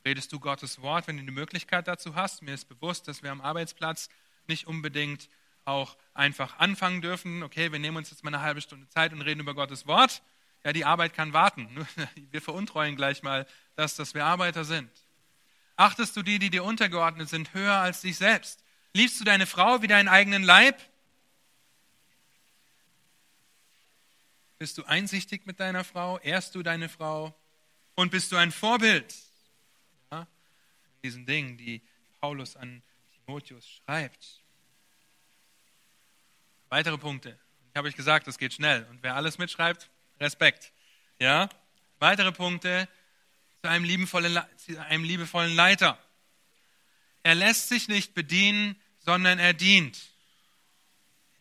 Redest du Gottes Wort, wenn du die Möglichkeit dazu hast? Mir ist bewusst, dass wir am Arbeitsplatz nicht unbedingt auch einfach anfangen dürfen. Okay, wir nehmen uns jetzt mal eine halbe Stunde Zeit und reden über Gottes Wort. Ja, die Arbeit kann warten. Wir veruntreuen gleich mal das, dass wir Arbeiter sind. Achtest du die, die dir untergeordnet sind, höher als dich selbst? Liebst du deine Frau wie deinen eigenen Leib? Bist du einsichtig mit deiner Frau? Ehrst du deine Frau? Und bist du ein Vorbild? Ja, in diesen Dingen, die Paulus an Timotheus schreibt. Weitere Punkte. Ich habe euch gesagt, das geht schnell. Und wer alles mitschreibt, Respekt. Ja? Weitere Punkte zu einem liebevollen, zu einem liebevollen Leiter. Er lässt sich nicht bedienen, sondern er dient.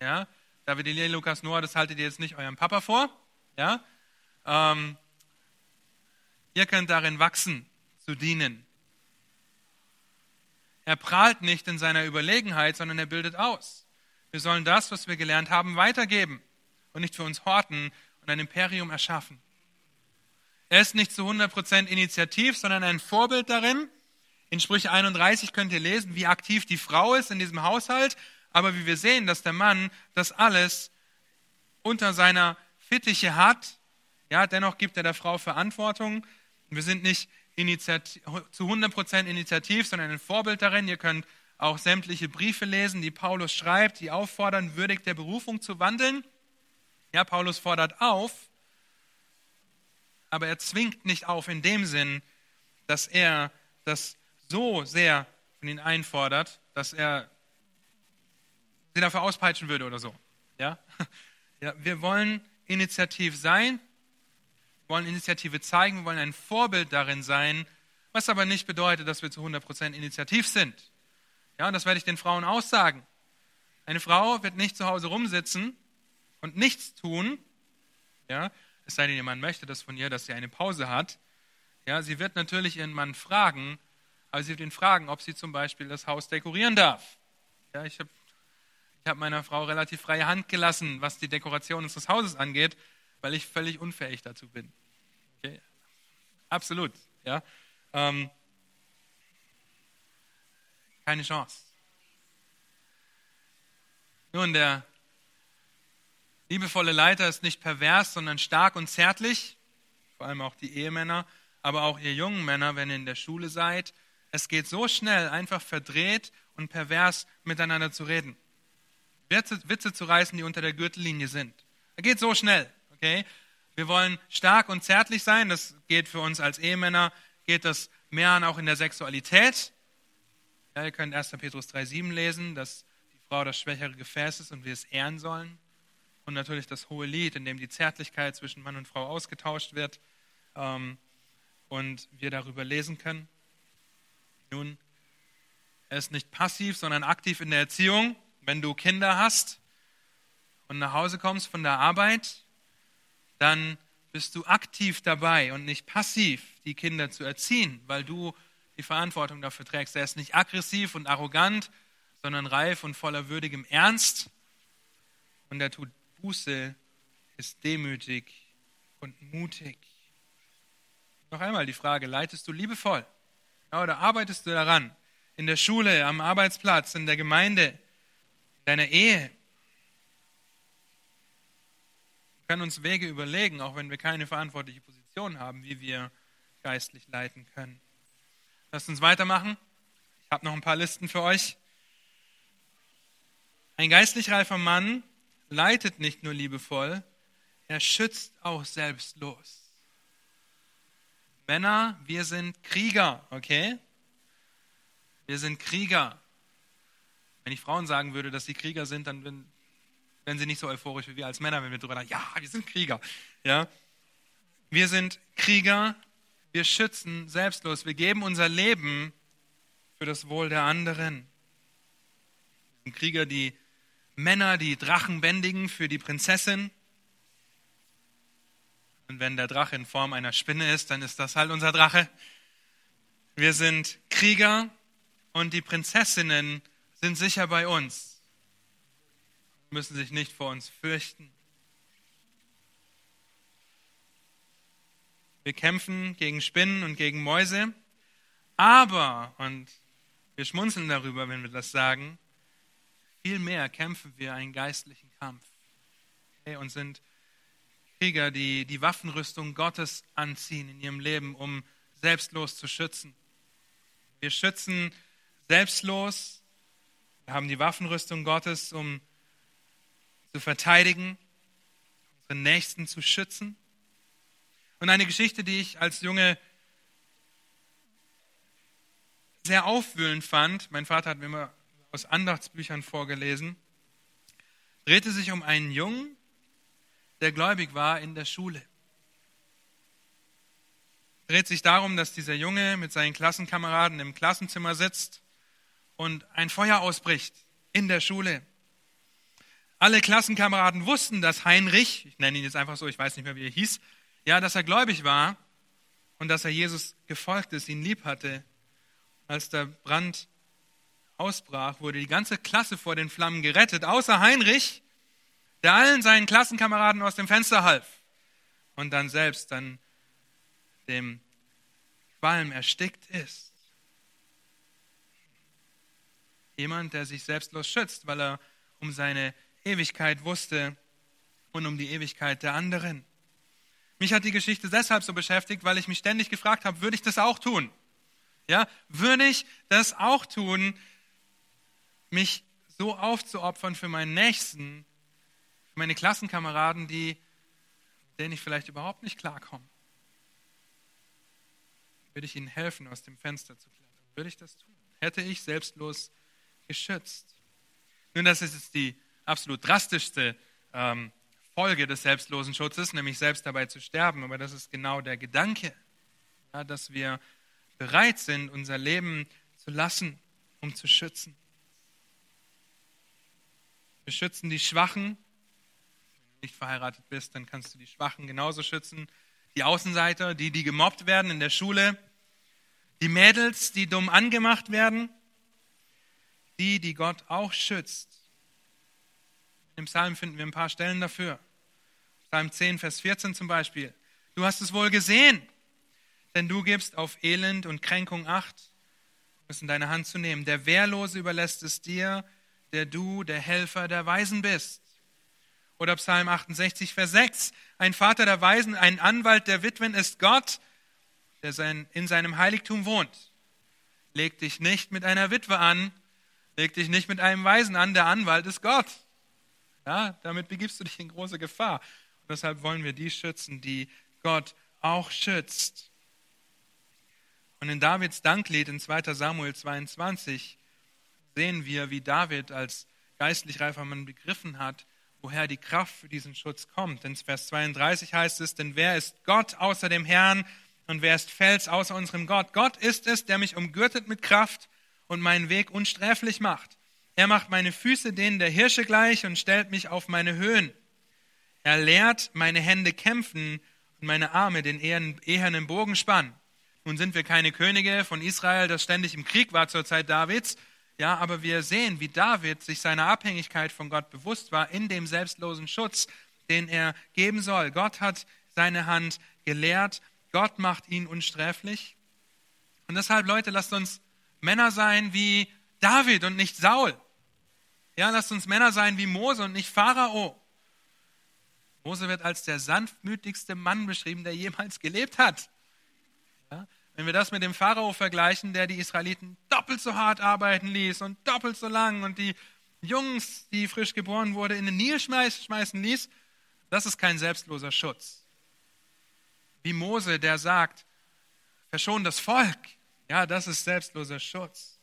Ja? David Elia, Lukas Noah, das haltet ihr jetzt nicht eurem Papa vor. Ja? Ähm, ihr könnt darin wachsen, zu dienen. Er prahlt nicht in seiner Überlegenheit, sondern er bildet aus. Wir sollen das, was wir gelernt haben, weitergeben und nicht für uns horten und ein Imperium erschaffen. Er ist nicht zu 100% initiativ, sondern ein Vorbild darin. In Sprüche 31 könnt ihr lesen, wie aktiv die Frau ist in diesem Haushalt, aber wie wir sehen, dass der Mann das alles unter seiner Fittiche hat, ja, dennoch gibt er der Frau Verantwortung. Wir sind nicht zu 100% initiativ, sondern ein Vorbild darin. Ihr könnt auch sämtliche Briefe lesen, die Paulus schreibt, die auffordern, würdig der Berufung zu wandeln. Ja, Paulus fordert auf, aber er zwingt nicht auf in dem Sinn, dass er das so sehr von ihnen einfordert, dass er sie dafür auspeitschen würde oder so. Ja? Ja, wir wollen initiativ sein, wollen Initiative zeigen, wollen ein Vorbild darin sein, was aber nicht bedeutet, dass wir zu 100% initiativ sind. Ja, und das werde ich den Frauen aussagen. Eine Frau wird nicht zu Hause rumsitzen und nichts tun, ja, es sei denn, Mann möchte das von ihr, dass sie eine Pause hat. Ja, sie wird natürlich ihren Mann fragen, aber sie wird ihn fragen, ob sie zum Beispiel das Haus dekorieren darf. Ja, ich habe ich hab meiner Frau relativ freie Hand gelassen, was die Dekoration unseres Hauses angeht, weil ich völlig unfähig dazu bin. Okay? Absolut. Ja? Ähm, keine Chance. Nun, der liebevolle Leiter ist nicht pervers, sondern stark und zärtlich, vor allem auch die Ehemänner, aber auch ihr jungen Männer, wenn ihr in der Schule seid. Es geht so schnell, einfach verdreht und pervers miteinander zu reden. Witze, Witze zu reißen, die unter der Gürtellinie sind. Es geht so schnell, okay? Wir wollen stark und zärtlich sein. Das geht für uns als Ehemänner, geht das mehr an auch in der Sexualität. Ja, ihr könnt 1. Petrus 3,7 lesen, dass die Frau das schwächere Gefäß ist und wir es ehren sollen. Und natürlich das hohe Lied, in dem die Zärtlichkeit zwischen Mann und Frau ausgetauscht wird ähm, und wir darüber lesen können. Nun, er ist nicht passiv, sondern aktiv in der Erziehung. Wenn du Kinder hast und nach Hause kommst von der Arbeit, dann bist du aktiv dabei und nicht passiv, die Kinder zu erziehen, weil du die Verantwortung dafür trägst. Er ist nicht aggressiv und arrogant, sondern reif und voller würdigem Ernst. Und er tut Buße, ist demütig und mutig. Noch einmal die Frage, leitest du liebevoll? Ja, oder arbeitest du daran? In der Schule, am Arbeitsplatz, in der Gemeinde, in deiner Ehe? Wir können uns Wege überlegen, auch wenn wir keine verantwortliche Position haben, wie wir geistlich leiten können. Lasst uns weitermachen. Ich habe noch ein paar Listen für euch. Ein geistlich reifer Mann leitet nicht nur liebevoll, er schützt auch selbstlos. Männer, wir sind Krieger, okay? Wir sind Krieger. Wenn ich Frauen sagen würde, dass sie Krieger sind, dann wären sie nicht so euphorisch wie wir als Männer, wenn wir darüber ja, wir sind Krieger. Ja? Wir sind Krieger, wir schützen selbstlos, wir geben unser Leben für das Wohl der anderen. Wir sind Krieger, die Männer, die Drachen bändigen für die Prinzessin. Und wenn der Drache in Form einer Spinne ist, dann ist das halt unser Drache. Wir sind Krieger und die Prinzessinnen sind sicher bei uns, müssen sich nicht vor uns fürchten. Wir kämpfen gegen Spinnen und gegen Mäuse. Aber, und wir schmunzeln darüber, wenn wir das sagen, vielmehr kämpfen wir einen geistlichen Kampf okay, und sind Krieger, die die Waffenrüstung Gottes anziehen in ihrem Leben, um selbstlos zu schützen. Wir schützen selbstlos, wir haben die Waffenrüstung Gottes, um zu verteidigen, unsere Nächsten zu schützen. Und eine Geschichte, die ich als Junge sehr aufwühlend fand, mein Vater hat mir immer aus Andachtsbüchern vorgelesen, drehte sich um einen Jungen, der gläubig war in der Schule. Dreht sich darum, dass dieser Junge mit seinen Klassenkameraden im Klassenzimmer sitzt und ein Feuer ausbricht in der Schule. Alle Klassenkameraden wussten, dass Heinrich, ich nenne ihn jetzt einfach so, ich weiß nicht mehr, wie er hieß, ja, dass er gläubig war und dass er Jesus gefolgt ist, ihn lieb hatte. Als der Brand ausbrach, wurde die ganze Klasse vor den Flammen gerettet, außer Heinrich, der allen seinen Klassenkameraden aus dem Fenster half und dann selbst dann dem Qualm erstickt ist. Jemand, der sich selbstlos schützt, weil er um seine Ewigkeit wusste und um die Ewigkeit der anderen. Mich hat die Geschichte deshalb so beschäftigt, weil ich mich ständig gefragt habe, würde ich das auch tun? Ja, würde ich das auch tun, mich so aufzuopfern für meinen Nächsten, für meine Klassenkameraden, die, denen ich vielleicht überhaupt nicht klarkomme? Würde ich ihnen helfen, aus dem Fenster zu klettern? Würde ich das tun? Hätte ich selbstlos geschützt? Nun, das ist jetzt die absolut drastischste ähm, Folge des selbstlosen Schutzes, nämlich selbst dabei zu sterben. Aber das ist genau der Gedanke, ja, dass wir bereit sind, unser Leben zu lassen, um zu schützen. Wir schützen die Schwachen. Wenn du nicht verheiratet bist, dann kannst du die Schwachen genauso schützen. Die Außenseiter, die, die gemobbt werden in der Schule. Die Mädels, die dumm angemacht werden. Die, die Gott auch schützt. Im Psalm finden wir ein paar Stellen dafür. Psalm 10, Vers 14 zum Beispiel. Du hast es wohl gesehen, denn du gibst auf Elend und Kränkung Acht, es in deine Hand zu nehmen. Der Wehrlose überlässt es dir, der du der Helfer der Weisen bist. Oder Psalm 68, Vers 6. Ein Vater der Weisen, ein Anwalt der Witwen ist Gott, der sein, in seinem Heiligtum wohnt. Leg dich nicht mit einer Witwe an, leg dich nicht mit einem Weisen an, der Anwalt ist Gott. Ja, damit begibst du dich in große Gefahr. Und deshalb wollen wir die schützen, die Gott auch schützt. Und in Davids Danklied in 2 Samuel 22 sehen wir, wie David als geistlich reifer Mann begriffen hat, woher die Kraft für diesen Schutz kommt. In Vers 32 heißt es, denn wer ist Gott außer dem Herrn und wer ist Fels außer unserem Gott? Gott ist es, der mich umgürtet mit Kraft und meinen Weg unsträflich macht. Er macht meine Füße denen der Hirsche gleich und stellt mich auf meine Höhen. Er lehrt meine Hände kämpfen und meine Arme den ehernen Bogen spannen. Nun sind wir keine Könige von Israel, das ständig im Krieg war zur Zeit Davids. Ja, aber wir sehen, wie David sich seiner Abhängigkeit von Gott bewusst war in dem selbstlosen Schutz, den er geben soll. Gott hat seine Hand gelehrt. Gott macht ihn unsträflich. Und deshalb, Leute, lasst uns Männer sein wie David und nicht Saul. Ja, lasst uns Männer sein wie Mose und nicht Pharao. Mose wird als der sanftmütigste Mann beschrieben, der jemals gelebt hat. Ja, wenn wir das mit dem Pharao vergleichen, der die Israeliten doppelt so hart arbeiten ließ und doppelt so lang und die Jungs, die frisch geboren wurden, in den Nil schmeißen ließ, das ist kein selbstloser Schutz. Wie Mose, der sagt, verschon das Volk. Ja, das ist selbstloser Schutz.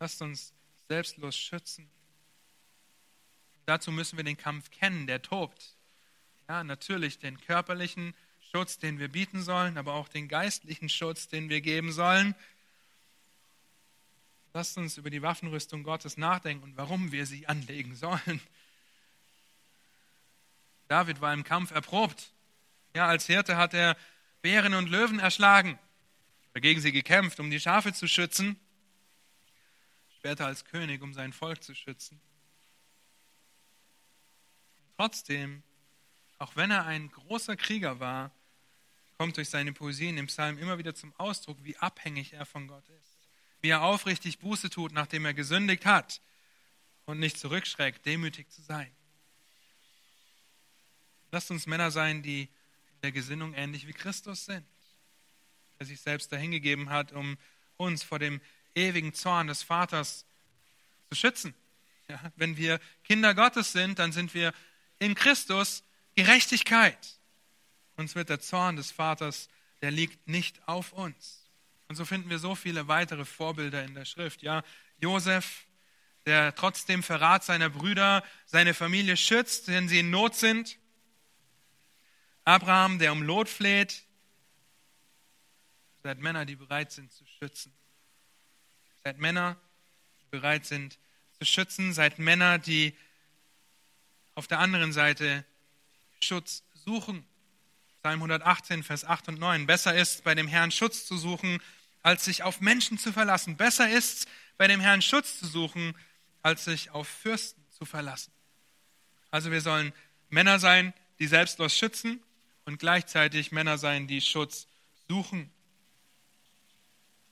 Lasst uns selbstlos schützen. Dazu müssen wir den Kampf kennen, der tobt. Ja, natürlich den körperlichen Schutz, den wir bieten sollen, aber auch den geistlichen Schutz, den wir geben sollen. Lasst uns über die Waffenrüstung Gottes nachdenken und warum wir sie anlegen sollen. David war im Kampf erprobt. Ja, als Hirte hat er Bären und Löwen erschlagen, dagegen sie gekämpft, um die Schafe zu schützen später als König, um sein Volk zu schützen. Trotzdem, auch wenn er ein großer Krieger war, kommt durch seine Poesie in dem Psalm immer wieder zum Ausdruck, wie abhängig er von Gott ist. Wie er aufrichtig Buße tut, nachdem er gesündigt hat und nicht zurückschreckt, demütig zu sein. Lasst uns Männer sein, die in der Gesinnung ähnlich wie Christus sind, der sich selbst dahingegeben hat, um uns vor dem ewigen Zorn des Vaters zu schützen. Ja, wenn wir Kinder Gottes sind, dann sind wir in Christus Gerechtigkeit. Uns wird der Zorn des Vaters, der liegt nicht auf uns. Und so finden wir so viele weitere Vorbilder in der Schrift. Ja, Josef, der trotz dem Verrat seiner Brüder seine Familie schützt, wenn sie in Not sind. Abraham, der um Lot fleht. Seid Männer, die bereit sind zu schützen. Seid Männer, die bereit sind zu schützen. Seid Männer, die auf der anderen Seite Schutz suchen. Psalm 118, Vers 8 und 9. Besser ist, bei dem Herrn Schutz zu suchen, als sich auf Menschen zu verlassen. Besser ist, bei dem Herrn Schutz zu suchen, als sich auf Fürsten zu verlassen. Also wir sollen Männer sein, die selbstlos schützen und gleichzeitig Männer sein, die Schutz suchen.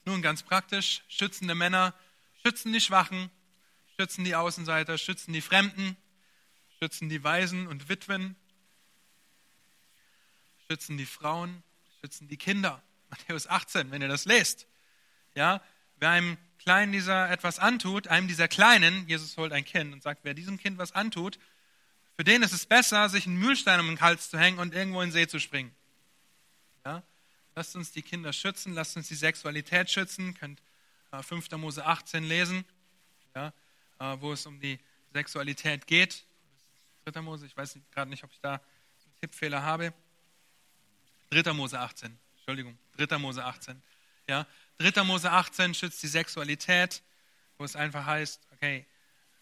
Nun ganz praktisch, schützende Männer schützen die Schwachen, schützen die Außenseiter, schützen die Fremden, schützen die Waisen und Witwen, schützen die Frauen, schützen die Kinder. Matthäus 18, wenn ihr das lest. Ja, wer einem Kleinen dieser etwas antut, einem dieser Kleinen, Jesus holt ein Kind und sagt, wer diesem Kind was antut, für den ist es besser, sich einen Mühlstein um den Hals zu hängen und irgendwo in den See zu springen. Ja? Lasst uns die Kinder schützen, lasst uns die Sexualität schützen. Könnt äh, 5. Mose 18 lesen, ja? äh, wo es um die Sexualität geht. 3. Mose, ich weiß gerade nicht, ob ich da einen Tippfehler habe. 3. Mose 18, Entschuldigung, 3. Mose 18. Ja? 3. Mose 18 schützt die Sexualität, wo es einfach heißt, okay,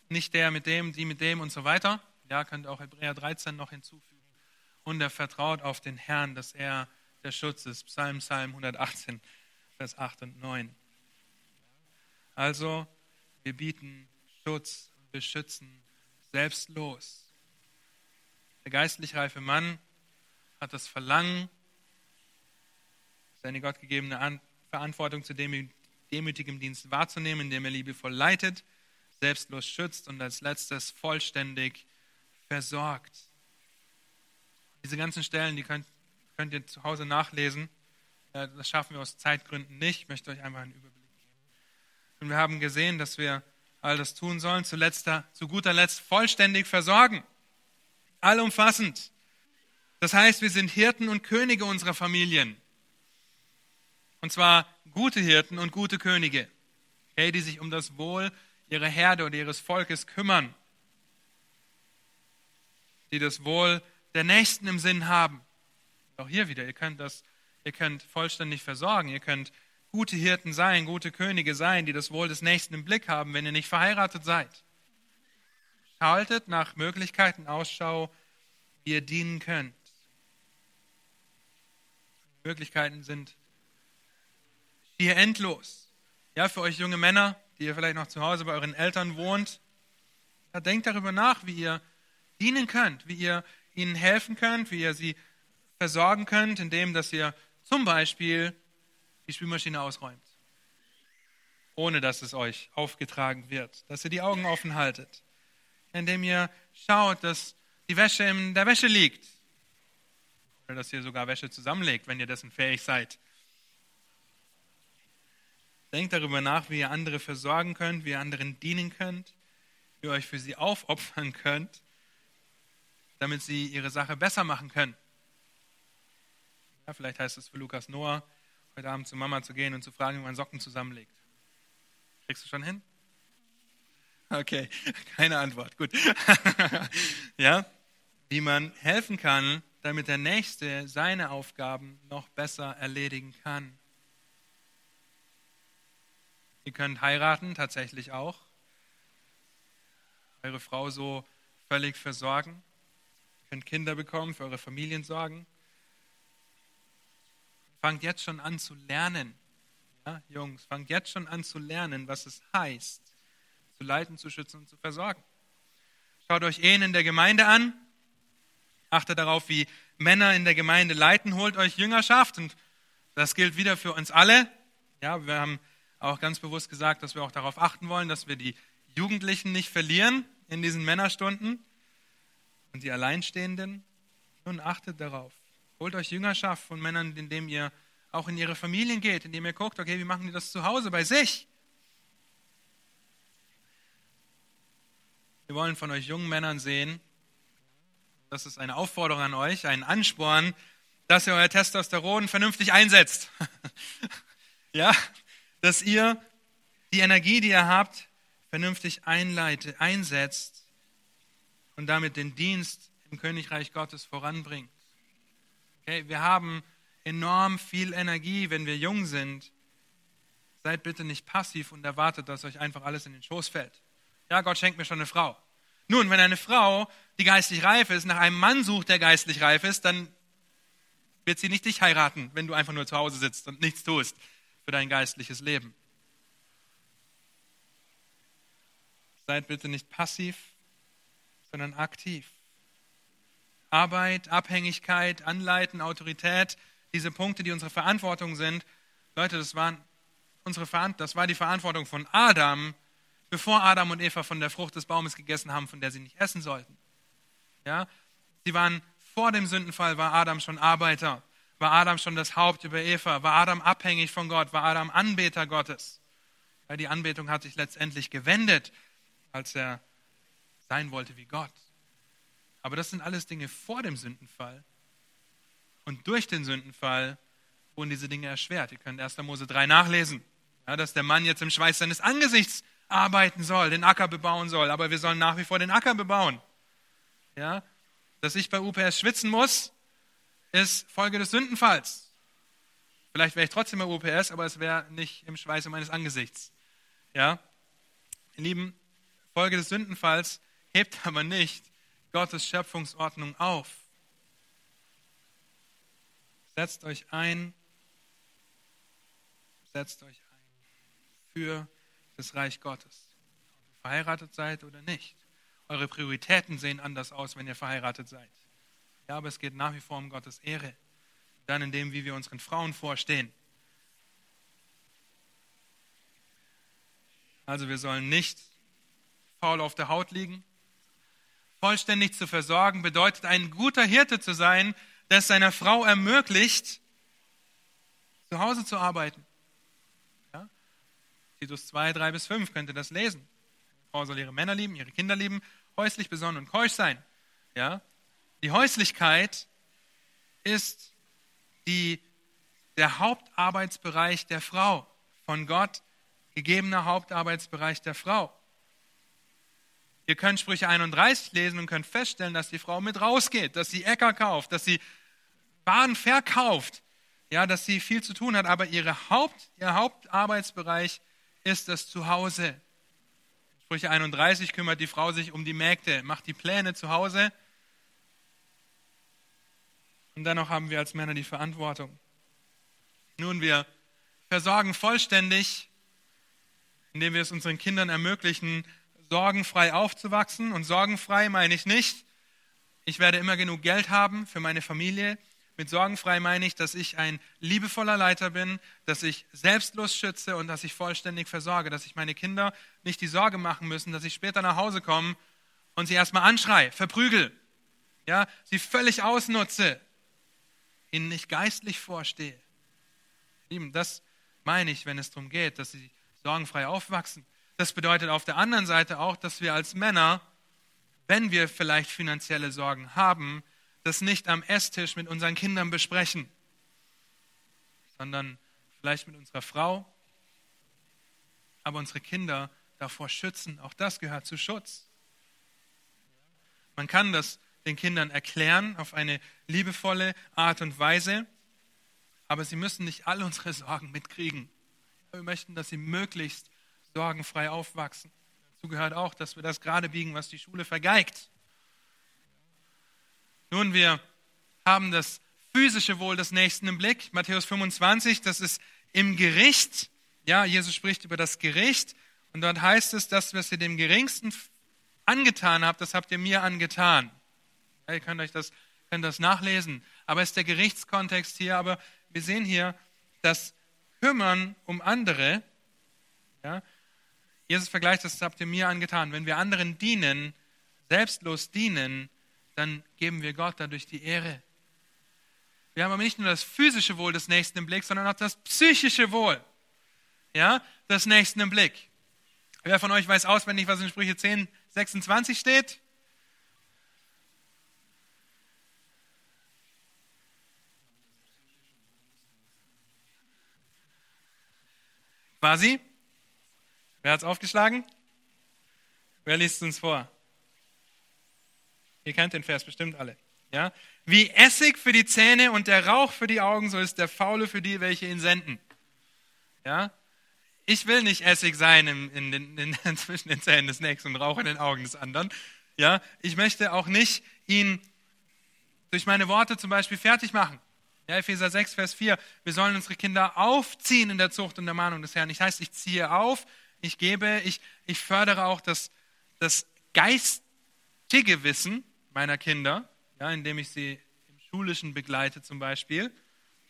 nicht der mit dem, die mit dem und so weiter. Ja, könnt auch Hebräer 13 noch hinzufügen. Und er vertraut auf den Herrn, dass er der Schutz ist. Psalm, Psalm 118, Vers 8 und 9. Also, wir bieten Schutz wir schützen selbstlos. Der geistlich reife Mann hat das Verlangen, seine gottgegebene Verantwortung zu demütigem Dienst wahrzunehmen, indem er liebevoll leitet, selbstlos schützt und als letztes vollständig versorgt. Diese ganzen Stellen, die könnt, könnt ihr zu Hause nachlesen. Das schaffen wir aus Zeitgründen nicht. Ich möchte euch einfach einen Überblick geben. Und wir haben gesehen, dass wir all das tun sollen, zu, zu guter Letzt vollständig versorgen. Allumfassend. Das heißt, wir sind Hirten und Könige unserer Familien. Und zwar gute Hirten und gute Könige, okay, die sich um das Wohl ihrer Herde oder ihres Volkes kümmern, die das Wohl der Nächsten im Sinn haben. Auch hier wieder, ihr könnt das, ihr könnt vollständig versorgen, ihr könnt gute Hirten sein, gute Könige sein, die das Wohl des Nächsten im Blick haben, wenn ihr nicht verheiratet seid. Haltet nach Möglichkeiten Ausschau, wie ihr dienen könnt. Möglichkeiten sind hier endlos. Ja, für euch junge Männer, die ihr vielleicht noch zu Hause bei euren Eltern wohnt, ja, denkt darüber nach, wie ihr dienen könnt, wie ihr ihnen helfen könnt, wie ihr sie versorgen könnt, indem dass ihr zum Beispiel die Spülmaschine ausräumt, ohne dass es euch aufgetragen wird, dass ihr die Augen offen haltet, indem ihr schaut, dass die Wäsche in der Wäsche liegt oder dass ihr sogar Wäsche zusammenlegt, wenn ihr dessen fähig seid. Denkt darüber nach, wie ihr andere versorgen könnt, wie ihr anderen dienen könnt, wie ihr euch für sie aufopfern könnt, damit sie ihre Sache besser machen können. Ja, vielleicht heißt es für Lukas Noah, heute Abend zu Mama zu gehen und zu fragen, wie man Socken zusammenlegt. Kriegst du schon hin? Okay, keine Antwort. Gut. ja, wie man helfen kann, damit der Nächste seine Aufgaben noch besser erledigen kann. Ihr könnt heiraten, tatsächlich auch. Eure Frau so völlig versorgen. Könnt Kinder bekommen, für eure Familien sorgen. Fangt jetzt schon an zu lernen. Ja, Jungs, fangt jetzt schon an zu lernen, was es heißt, zu leiten, zu schützen und zu versorgen. Schaut euch Ehen in der Gemeinde an. Achtet darauf, wie Männer in der Gemeinde leiten. Holt euch Jüngerschaft. Und das gilt wieder für uns alle. Ja, wir haben auch ganz bewusst gesagt, dass wir auch darauf achten wollen, dass wir die Jugendlichen nicht verlieren in diesen Männerstunden und die Alleinstehenden. Nun achtet darauf. Holt euch Jüngerschaft von Männern, indem ihr auch in ihre Familien geht, indem ihr guckt, okay, wie machen die das zu Hause bei sich? Wir wollen von euch jungen Männern sehen, das ist eine Aufforderung an euch, ein Ansporn, dass ihr euer Testosteron vernünftig einsetzt. ja, dass ihr die Energie, die ihr habt, vernünftig einsetzt und damit den Dienst im Königreich Gottes voranbringt. Okay, wir haben enorm viel Energie, wenn wir jung sind. Seid bitte nicht passiv und erwartet, dass euch einfach alles in den Schoß fällt. Ja, Gott schenkt mir schon eine Frau. Nun, wenn eine Frau, die geistlich reif ist, nach einem Mann sucht, der geistlich reif ist, dann wird sie nicht dich heiraten, wenn du einfach nur zu Hause sitzt und nichts tust für dein geistliches Leben. Seid bitte nicht passiv, sondern aktiv. Arbeit, Abhängigkeit, Anleiten, Autorität, diese Punkte, die unsere Verantwortung sind. Leute, das, waren unsere das war die Verantwortung von Adam, bevor Adam und Eva von der Frucht des Baumes gegessen haben, von der sie nicht essen sollten. Ja? Sie waren vor dem Sündenfall, war Adam schon Arbeiter. War Adam schon das Haupt über Eva? War Adam abhängig von Gott? War Adam Anbeter Gottes? Ja, die Anbetung hat sich letztendlich gewendet, als er sein wollte wie Gott. Aber das sind alles Dinge vor dem Sündenfall. Und durch den Sündenfall wurden diese Dinge erschwert. Ihr könnt 1. Mose 3 nachlesen, ja, dass der Mann jetzt im Schweiß seines Angesichts arbeiten soll, den Acker bebauen soll. Aber wir sollen nach wie vor den Acker bebauen. Ja, dass ich bei UPS schwitzen muss, ist Folge des Sündenfalls. Vielleicht wäre ich trotzdem bei UPS, aber es wäre nicht im Schweiße meines Angesichts. Ja? Lieben, Folge des Sündenfalls hebt aber nicht Gottes Schöpfungsordnung auf. Setzt euch ein, setzt euch ein für das Reich Gottes. Ob ihr verheiratet seid oder nicht. Eure Prioritäten sehen anders aus, wenn ihr verheiratet seid. Ja, aber es geht nach wie vor um Gottes Ehre. Dann in dem, wie wir unseren Frauen vorstehen. Also wir sollen nicht faul auf der Haut liegen. Vollständig zu versorgen bedeutet ein guter Hirte zu sein, der es seiner Frau ermöglicht, zu Hause zu arbeiten. Ja? Titus 2, 3 bis 5 könnt ihr das lesen. Die Frau soll ihre Männer lieben, ihre Kinder lieben, häuslich besonnen und keusch sein. Ja? Die Häuslichkeit ist die, der Hauptarbeitsbereich der Frau, von Gott gegebener Hauptarbeitsbereich der Frau. Ihr könnt Sprüche 31 lesen und könnt feststellen, dass die Frau mit rausgeht, dass sie Äcker kauft, dass sie Waren verkauft, ja, dass sie viel zu tun hat, aber ihre Haupt, ihr Hauptarbeitsbereich ist das Zuhause. Sprüche 31 kümmert die Frau sich um die Mägde, macht die Pläne zu Hause. Und dennoch haben wir als Männer die Verantwortung. Nun, wir versorgen vollständig, indem wir es unseren Kindern ermöglichen, sorgenfrei aufzuwachsen. Und sorgenfrei meine ich nicht, ich werde immer genug Geld haben für meine Familie. Mit sorgenfrei meine ich, dass ich ein liebevoller Leiter bin, dass ich selbstlos schütze und dass ich vollständig versorge, dass ich meine Kinder nicht die Sorge machen müssen, dass ich später nach Hause komme und sie erstmal anschrei, verprügel, ja, sie völlig ausnutze, ihnen nicht geistlich vorstehe. Lieben, das meine ich, wenn es darum geht, dass sie sorgenfrei aufwachsen. Das bedeutet auf der anderen Seite auch, dass wir als Männer, wenn wir vielleicht finanzielle Sorgen haben, das nicht am Esstisch mit unseren Kindern besprechen, sondern vielleicht mit unserer Frau, aber unsere Kinder davor schützen. Auch das gehört zu Schutz. Man kann das den Kindern erklären auf eine liebevolle Art und Weise, aber sie müssen nicht all unsere Sorgen mitkriegen. Wir möchten, dass sie möglichst sorgenfrei aufwachsen. Dazu gehört auch, dass wir das gerade biegen, was die Schule vergeigt. Nun, wir haben das physische Wohl des Nächsten im Blick. Matthäus 25, das ist im Gericht. Ja, Jesus spricht über das Gericht. Und dort heißt es, dass was ihr dem Geringsten angetan habt, das habt ihr mir angetan. Ja, ihr könnt euch das, könnt das nachlesen. Aber es ist der Gerichtskontext hier. Aber wir sehen hier, das Kümmern um andere ja? Jesus vergleicht das, habt ihr mir angetan. Wenn wir anderen dienen, selbstlos dienen, dann geben wir Gott dadurch die Ehre. Wir haben aber nicht nur das physische Wohl des Nächsten im Blick, sondern auch das psychische Wohl ja, des Nächsten im Blick. Wer von euch weiß auswendig, was in Sprüche 10, 26 steht? Quasi? Wer hat es aufgeschlagen? Wer liest es uns vor? Ihr kennt den Vers bestimmt alle. Ja? Wie Essig für die Zähne und der Rauch für die Augen, so ist der Faule für die, welche ihn senden. Ja? Ich will nicht Essig sein in, in den, in, zwischen den Zähnen des Nächsten und Rauch in den Augen des anderen. Ja? Ich möchte auch nicht ihn durch meine Worte zum Beispiel fertig machen. Ja, Epheser 6, Vers 4. Wir sollen unsere Kinder aufziehen in der Zucht und der Mahnung des Herrn. Ich heißt, ich ziehe auf, ich gebe, ich, ich fördere auch das, das geistige Wissen meiner Kinder, ja, indem ich sie im Schulischen begleite zum Beispiel,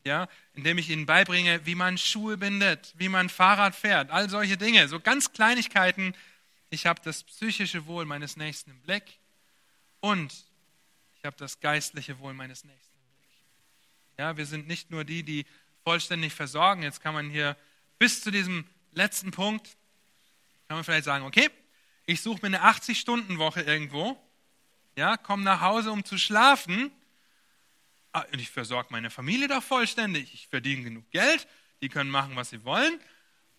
ja, indem ich ihnen beibringe, wie man Schuhe bindet, wie man Fahrrad fährt, all solche Dinge, so ganz Kleinigkeiten. Ich habe das psychische Wohl meines Nächsten im Blick und ich habe das geistliche Wohl meines Nächsten im Blick. Ja, wir sind nicht nur die, die vollständig versorgen. Jetzt kann man hier bis zu diesem letzten Punkt Kann man vielleicht sagen, okay, ich suche mir eine 80-Stunden-Woche irgendwo, ja, komme nach Hause, um zu schlafen, ah, und ich versorge meine Familie doch vollständig. Ich verdiene genug Geld, die können machen, was sie wollen.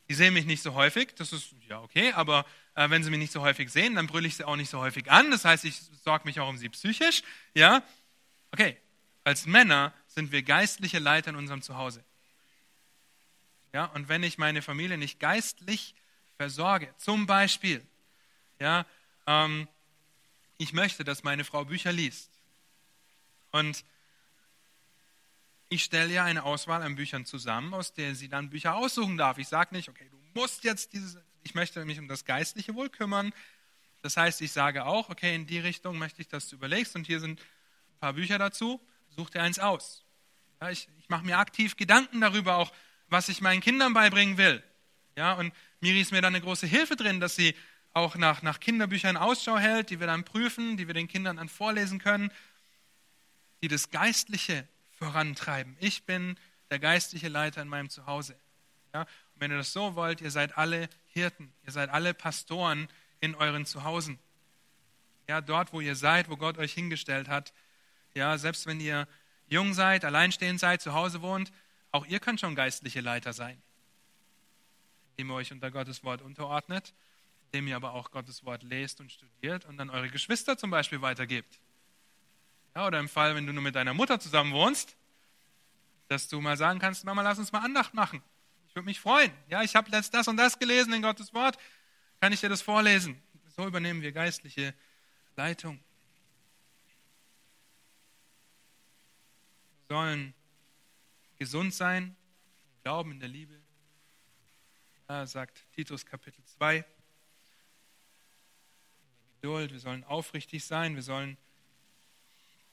Die sehen mich nicht so häufig, das ist ja okay, aber äh, wenn sie mich nicht so häufig sehen, dann brülle ich sie auch nicht so häufig an. Das heißt, ich sorge mich auch um sie psychisch. Ja, okay. Als Männer sind wir geistliche Leiter in unserem Zuhause. Ja, und wenn ich meine Familie nicht geistlich versorge, zum Beispiel, ja, ähm, ich möchte, dass meine Frau Bücher liest. Und ich stelle ja eine Auswahl an Büchern zusammen, aus der sie dann Bücher aussuchen darf. Ich sage nicht, okay, du musst jetzt dieses, ich möchte mich um das geistliche Wohl kümmern. Das heißt, ich sage auch, okay, in die Richtung möchte ich, dass du überlegst und hier sind ein paar Bücher dazu, such dir eins aus. Ja, ich, ich mache mir aktiv Gedanken darüber auch, was ich meinen Kindern beibringen will. Ja, und Miri ist mir da eine große Hilfe drin, dass sie auch nach, nach Kinderbüchern Ausschau hält, die wir dann prüfen, die wir den Kindern dann vorlesen können, die das Geistliche vorantreiben. Ich bin der geistliche Leiter in meinem Zuhause. Ja? Und wenn ihr das so wollt, ihr seid alle Hirten, ihr seid alle Pastoren in euren Zuhausen. Ja, dort, wo ihr seid, wo Gott euch hingestellt hat. Ja, selbst wenn ihr jung seid, alleinstehend seid, zu Hause wohnt, auch ihr könnt schon geistliche Leiter sein, indem ihr euch unter Gottes Wort unterordnet, indem ihr aber auch Gottes Wort lest und studiert und dann eure Geschwister zum Beispiel weitergebt. Ja, oder im Fall, wenn du nur mit deiner Mutter zusammen wohnst, dass du mal sagen kannst, Mama, lass uns mal Andacht machen. Ich würde mich freuen. Ja, ich habe letzt das und das gelesen in Gottes Wort. Kann ich dir das vorlesen? So übernehmen wir geistliche Leitung. Wir sollen gesund sein, glauben in der Liebe. Sagt Titus Kapitel 2. Geduld, wir sollen aufrichtig sein, wir sollen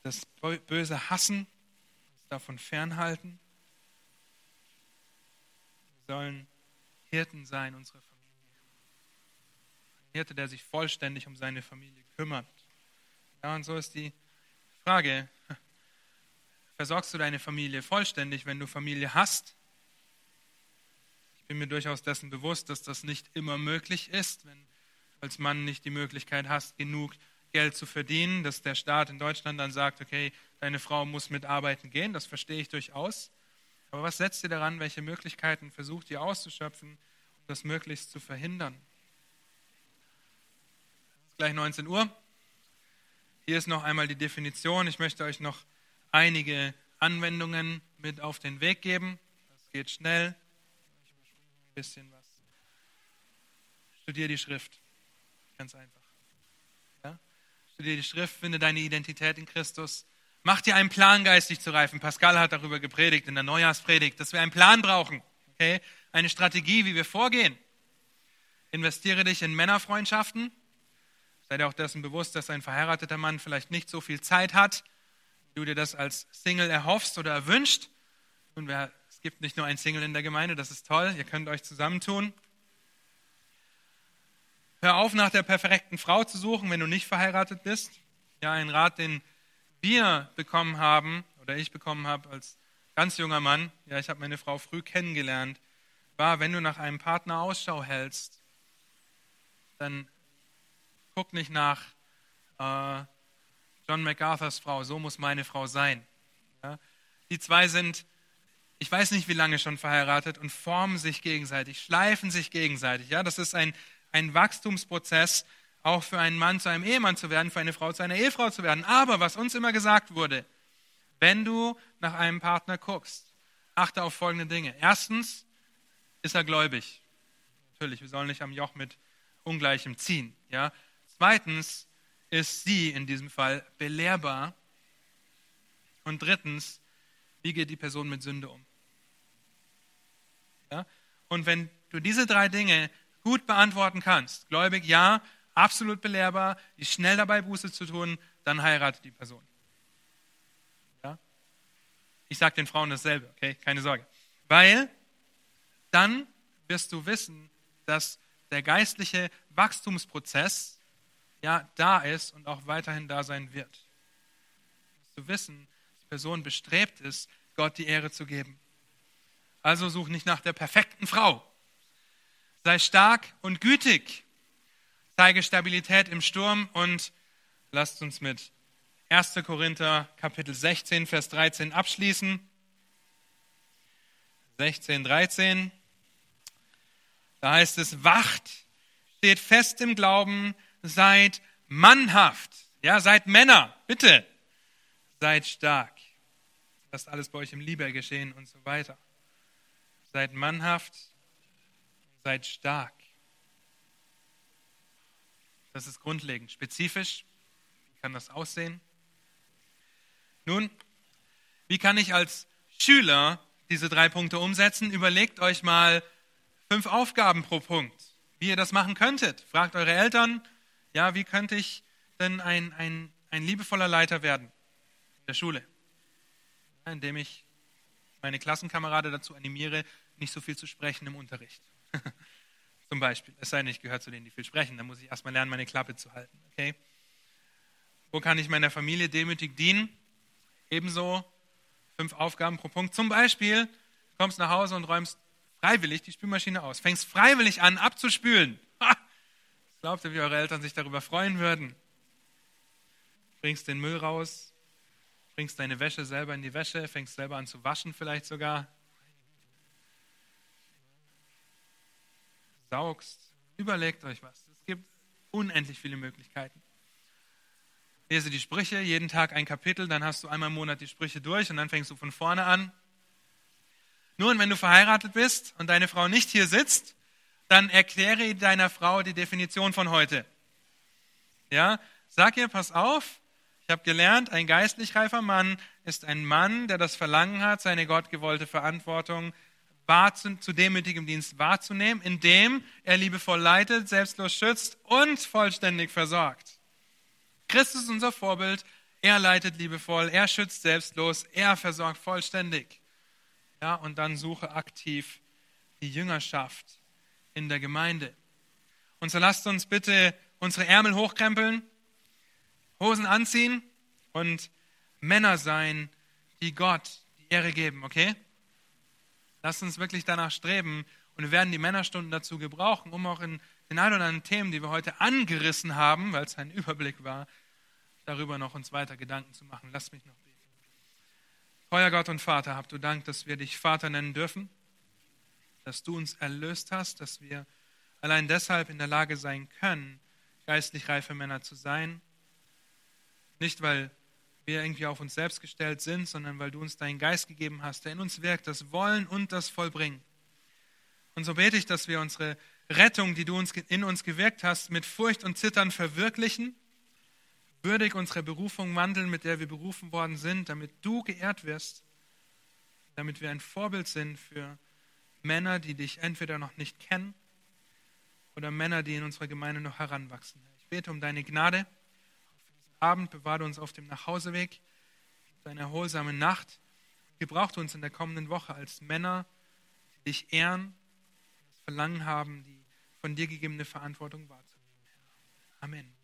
das Böse hassen, uns davon fernhalten. Wir sollen Hirten sein unserer Familie. Ein Hirte, der sich vollständig um seine Familie kümmert. Ja, und so ist die Frage, versorgst du deine Familie vollständig, wenn du Familie hast? Bin mir durchaus dessen bewusst, dass das nicht immer möglich ist, wenn als Mann nicht die Möglichkeit hast, genug Geld zu verdienen, dass der Staat in Deutschland dann sagt, okay, deine Frau muss mitarbeiten gehen, das verstehe ich durchaus. Aber was setzt ihr daran, welche Möglichkeiten versucht ihr auszuschöpfen, um das möglichst zu verhindern? Es ist gleich 19 Uhr. Hier ist noch einmal die Definition. Ich möchte euch noch einige Anwendungen mit auf den Weg geben. Das geht schnell. Ein bisschen was. Studier die Schrift. Ganz einfach. Studiere die Schrift, finde deine Identität in Christus. Mach dir einen Plan, geistig zu reifen. Pascal hat darüber gepredigt in der Neujahrspredigt, dass wir einen Plan brauchen. Okay? Eine Strategie, wie wir vorgehen. Investiere dich in Männerfreundschaften. Sei dir auch dessen bewusst, dass ein verheirateter Mann vielleicht nicht so viel Zeit hat, wie du dir das als Single erhoffst oder erwünscht. Und es gibt nicht nur ein Single in der Gemeinde, das ist toll. Ihr könnt euch zusammentun. Hör auf, nach der perfekten Frau zu suchen, wenn du nicht verheiratet bist. Ja, ein Rat, den wir bekommen haben oder ich bekommen habe als ganz junger Mann. Ja, ich habe meine Frau früh kennengelernt. War, wenn du nach einem Partner Ausschau hältst, dann guck nicht nach äh, John MacArthurs Frau. So muss meine Frau sein. Ja, die zwei sind ich weiß nicht wie lange schon verheiratet und formen sich gegenseitig, schleifen sich gegenseitig. Ja, das ist ein ein Wachstumsprozess, auch für einen Mann zu einem Ehemann zu werden, für eine Frau zu einer Ehefrau zu werden. Aber was uns immer gesagt wurde, wenn du nach einem Partner guckst, achte auf folgende Dinge. Erstens, ist er gläubig? Natürlich, wir sollen nicht am Joch mit Ungleichem ziehen. Ja? Zweitens, ist sie in diesem Fall belehrbar? Und drittens, wie geht die Person mit Sünde um? Und wenn du diese drei Dinge gut beantworten kannst, gläubig ja, absolut belehrbar, ist schnell dabei, Buße zu tun, dann heiratet die Person. Ja? Ich sage den Frauen dasselbe, okay? Keine Sorge. Weil dann wirst du wissen, dass der geistliche Wachstumsprozess ja da ist und auch weiterhin da sein wird. Wirst du wissen, dass die Person bestrebt ist, Gott die Ehre zu geben. Also such nicht nach der perfekten Frau, sei stark und gütig. Zeige Stabilität im Sturm und lasst uns mit 1. Korinther Kapitel 16, Vers 13 abschließen. 16, 13. Da heißt es, wacht, steht fest im Glauben, seid mannhaft. Ja, seid Männer, bitte. Seid stark. Lasst alles bei euch im Liebe geschehen und so weiter. Seid mannhaft, seid stark. Das ist grundlegend. Spezifisch, wie kann das aussehen? Nun, wie kann ich als Schüler diese drei Punkte umsetzen? Überlegt euch mal fünf Aufgaben pro Punkt, wie ihr das machen könntet. Fragt eure Eltern, ja, wie könnte ich denn ein, ein, ein liebevoller Leiter werden in der Schule? Ja, indem ich meine Klassenkameraden dazu animiere, nicht so viel zu sprechen im Unterricht. Zum Beispiel. Es sei denn, ich gehöre zu denen, die viel sprechen. Dann muss ich erstmal lernen, meine Klappe zu halten. Okay? Wo kann ich meiner Familie demütig dienen? Ebenso fünf Aufgaben pro Punkt. Zum Beispiel, kommst nach Hause und räumst freiwillig die Spülmaschine aus. Fängst freiwillig an, abzuspülen. Glaubt ihr, wie eure Eltern sich darüber freuen würden? Bringst den Müll raus, bringst deine Wäsche selber in die Wäsche, fängst selber an zu waschen vielleicht sogar. Saugst. Überlegt euch was. Es gibt unendlich viele Möglichkeiten. Lese die Sprüche, jeden Tag ein Kapitel, dann hast du einmal im Monat die Sprüche durch und dann fängst du von vorne an. Nun, wenn du verheiratet bist und deine Frau nicht hier sitzt, dann erkläre deiner Frau die Definition von heute. Ja, sag ihr, pass auf, ich habe gelernt, ein geistlich reifer Mann ist ein Mann, der das Verlangen hat, seine gottgewollte Verantwortung zu, demütigem Dienst wahrzunehmen, indem er liebevoll leitet, selbstlos schützt und vollständig versorgt. Christus ist unser Vorbild. Er leitet liebevoll, er schützt selbstlos, er versorgt vollständig. Ja, und dann suche aktiv die Jüngerschaft in der Gemeinde. Und so lasst uns bitte unsere Ärmel hochkrempeln, Hosen anziehen und Männer sein, die Gott die Ehre geben, okay? Lasst uns wirklich danach streben und wir werden die Männerstunden dazu gebrauchen, um auch in den ein oder anderen Themen, die wir heute angerissen haben, weil es ein Überblick war, darüber noch uns weiter Gedanken zu machen. Lass mich noch beten. Euer Gott und Vater, habt du Dank, dass wir dich Vater nennen dürfen, dass du uns erlöst hast, dass wir allein deshalb in der Lage sein können, geistlich reife Männer zu sein. Nicht, weil wir irgendwie auf uns selbst gestellt sind, sondern weil du uns deinen Geist gegeben hast, der in uns wirkt, das Wollen und das Vollbringen. Und so bete ich, dass wir unsere Rettung, die du uns in uns gewirkt hast, mit Furcht und Zittern verwirklichen würdig unserer Berufung wandeln, mit der wir berufen worden sind, damit du geehrt wirst, damit wir ein Vorbild sind für Männer, die dich entweder noch nicht kennen oder Männer, die in unserer Gemeinde noch heranwachsen. Ich bete um deine Gnade. Abend bewahre uns auf dem Nachhauseweg, deine erholsame Nacht. Gebraucht uns in der kommenden Woche als Männer, die dich ehren, das Verlangen haben, die von dir gegebene Verantwortung wahrzunehmen. Amen.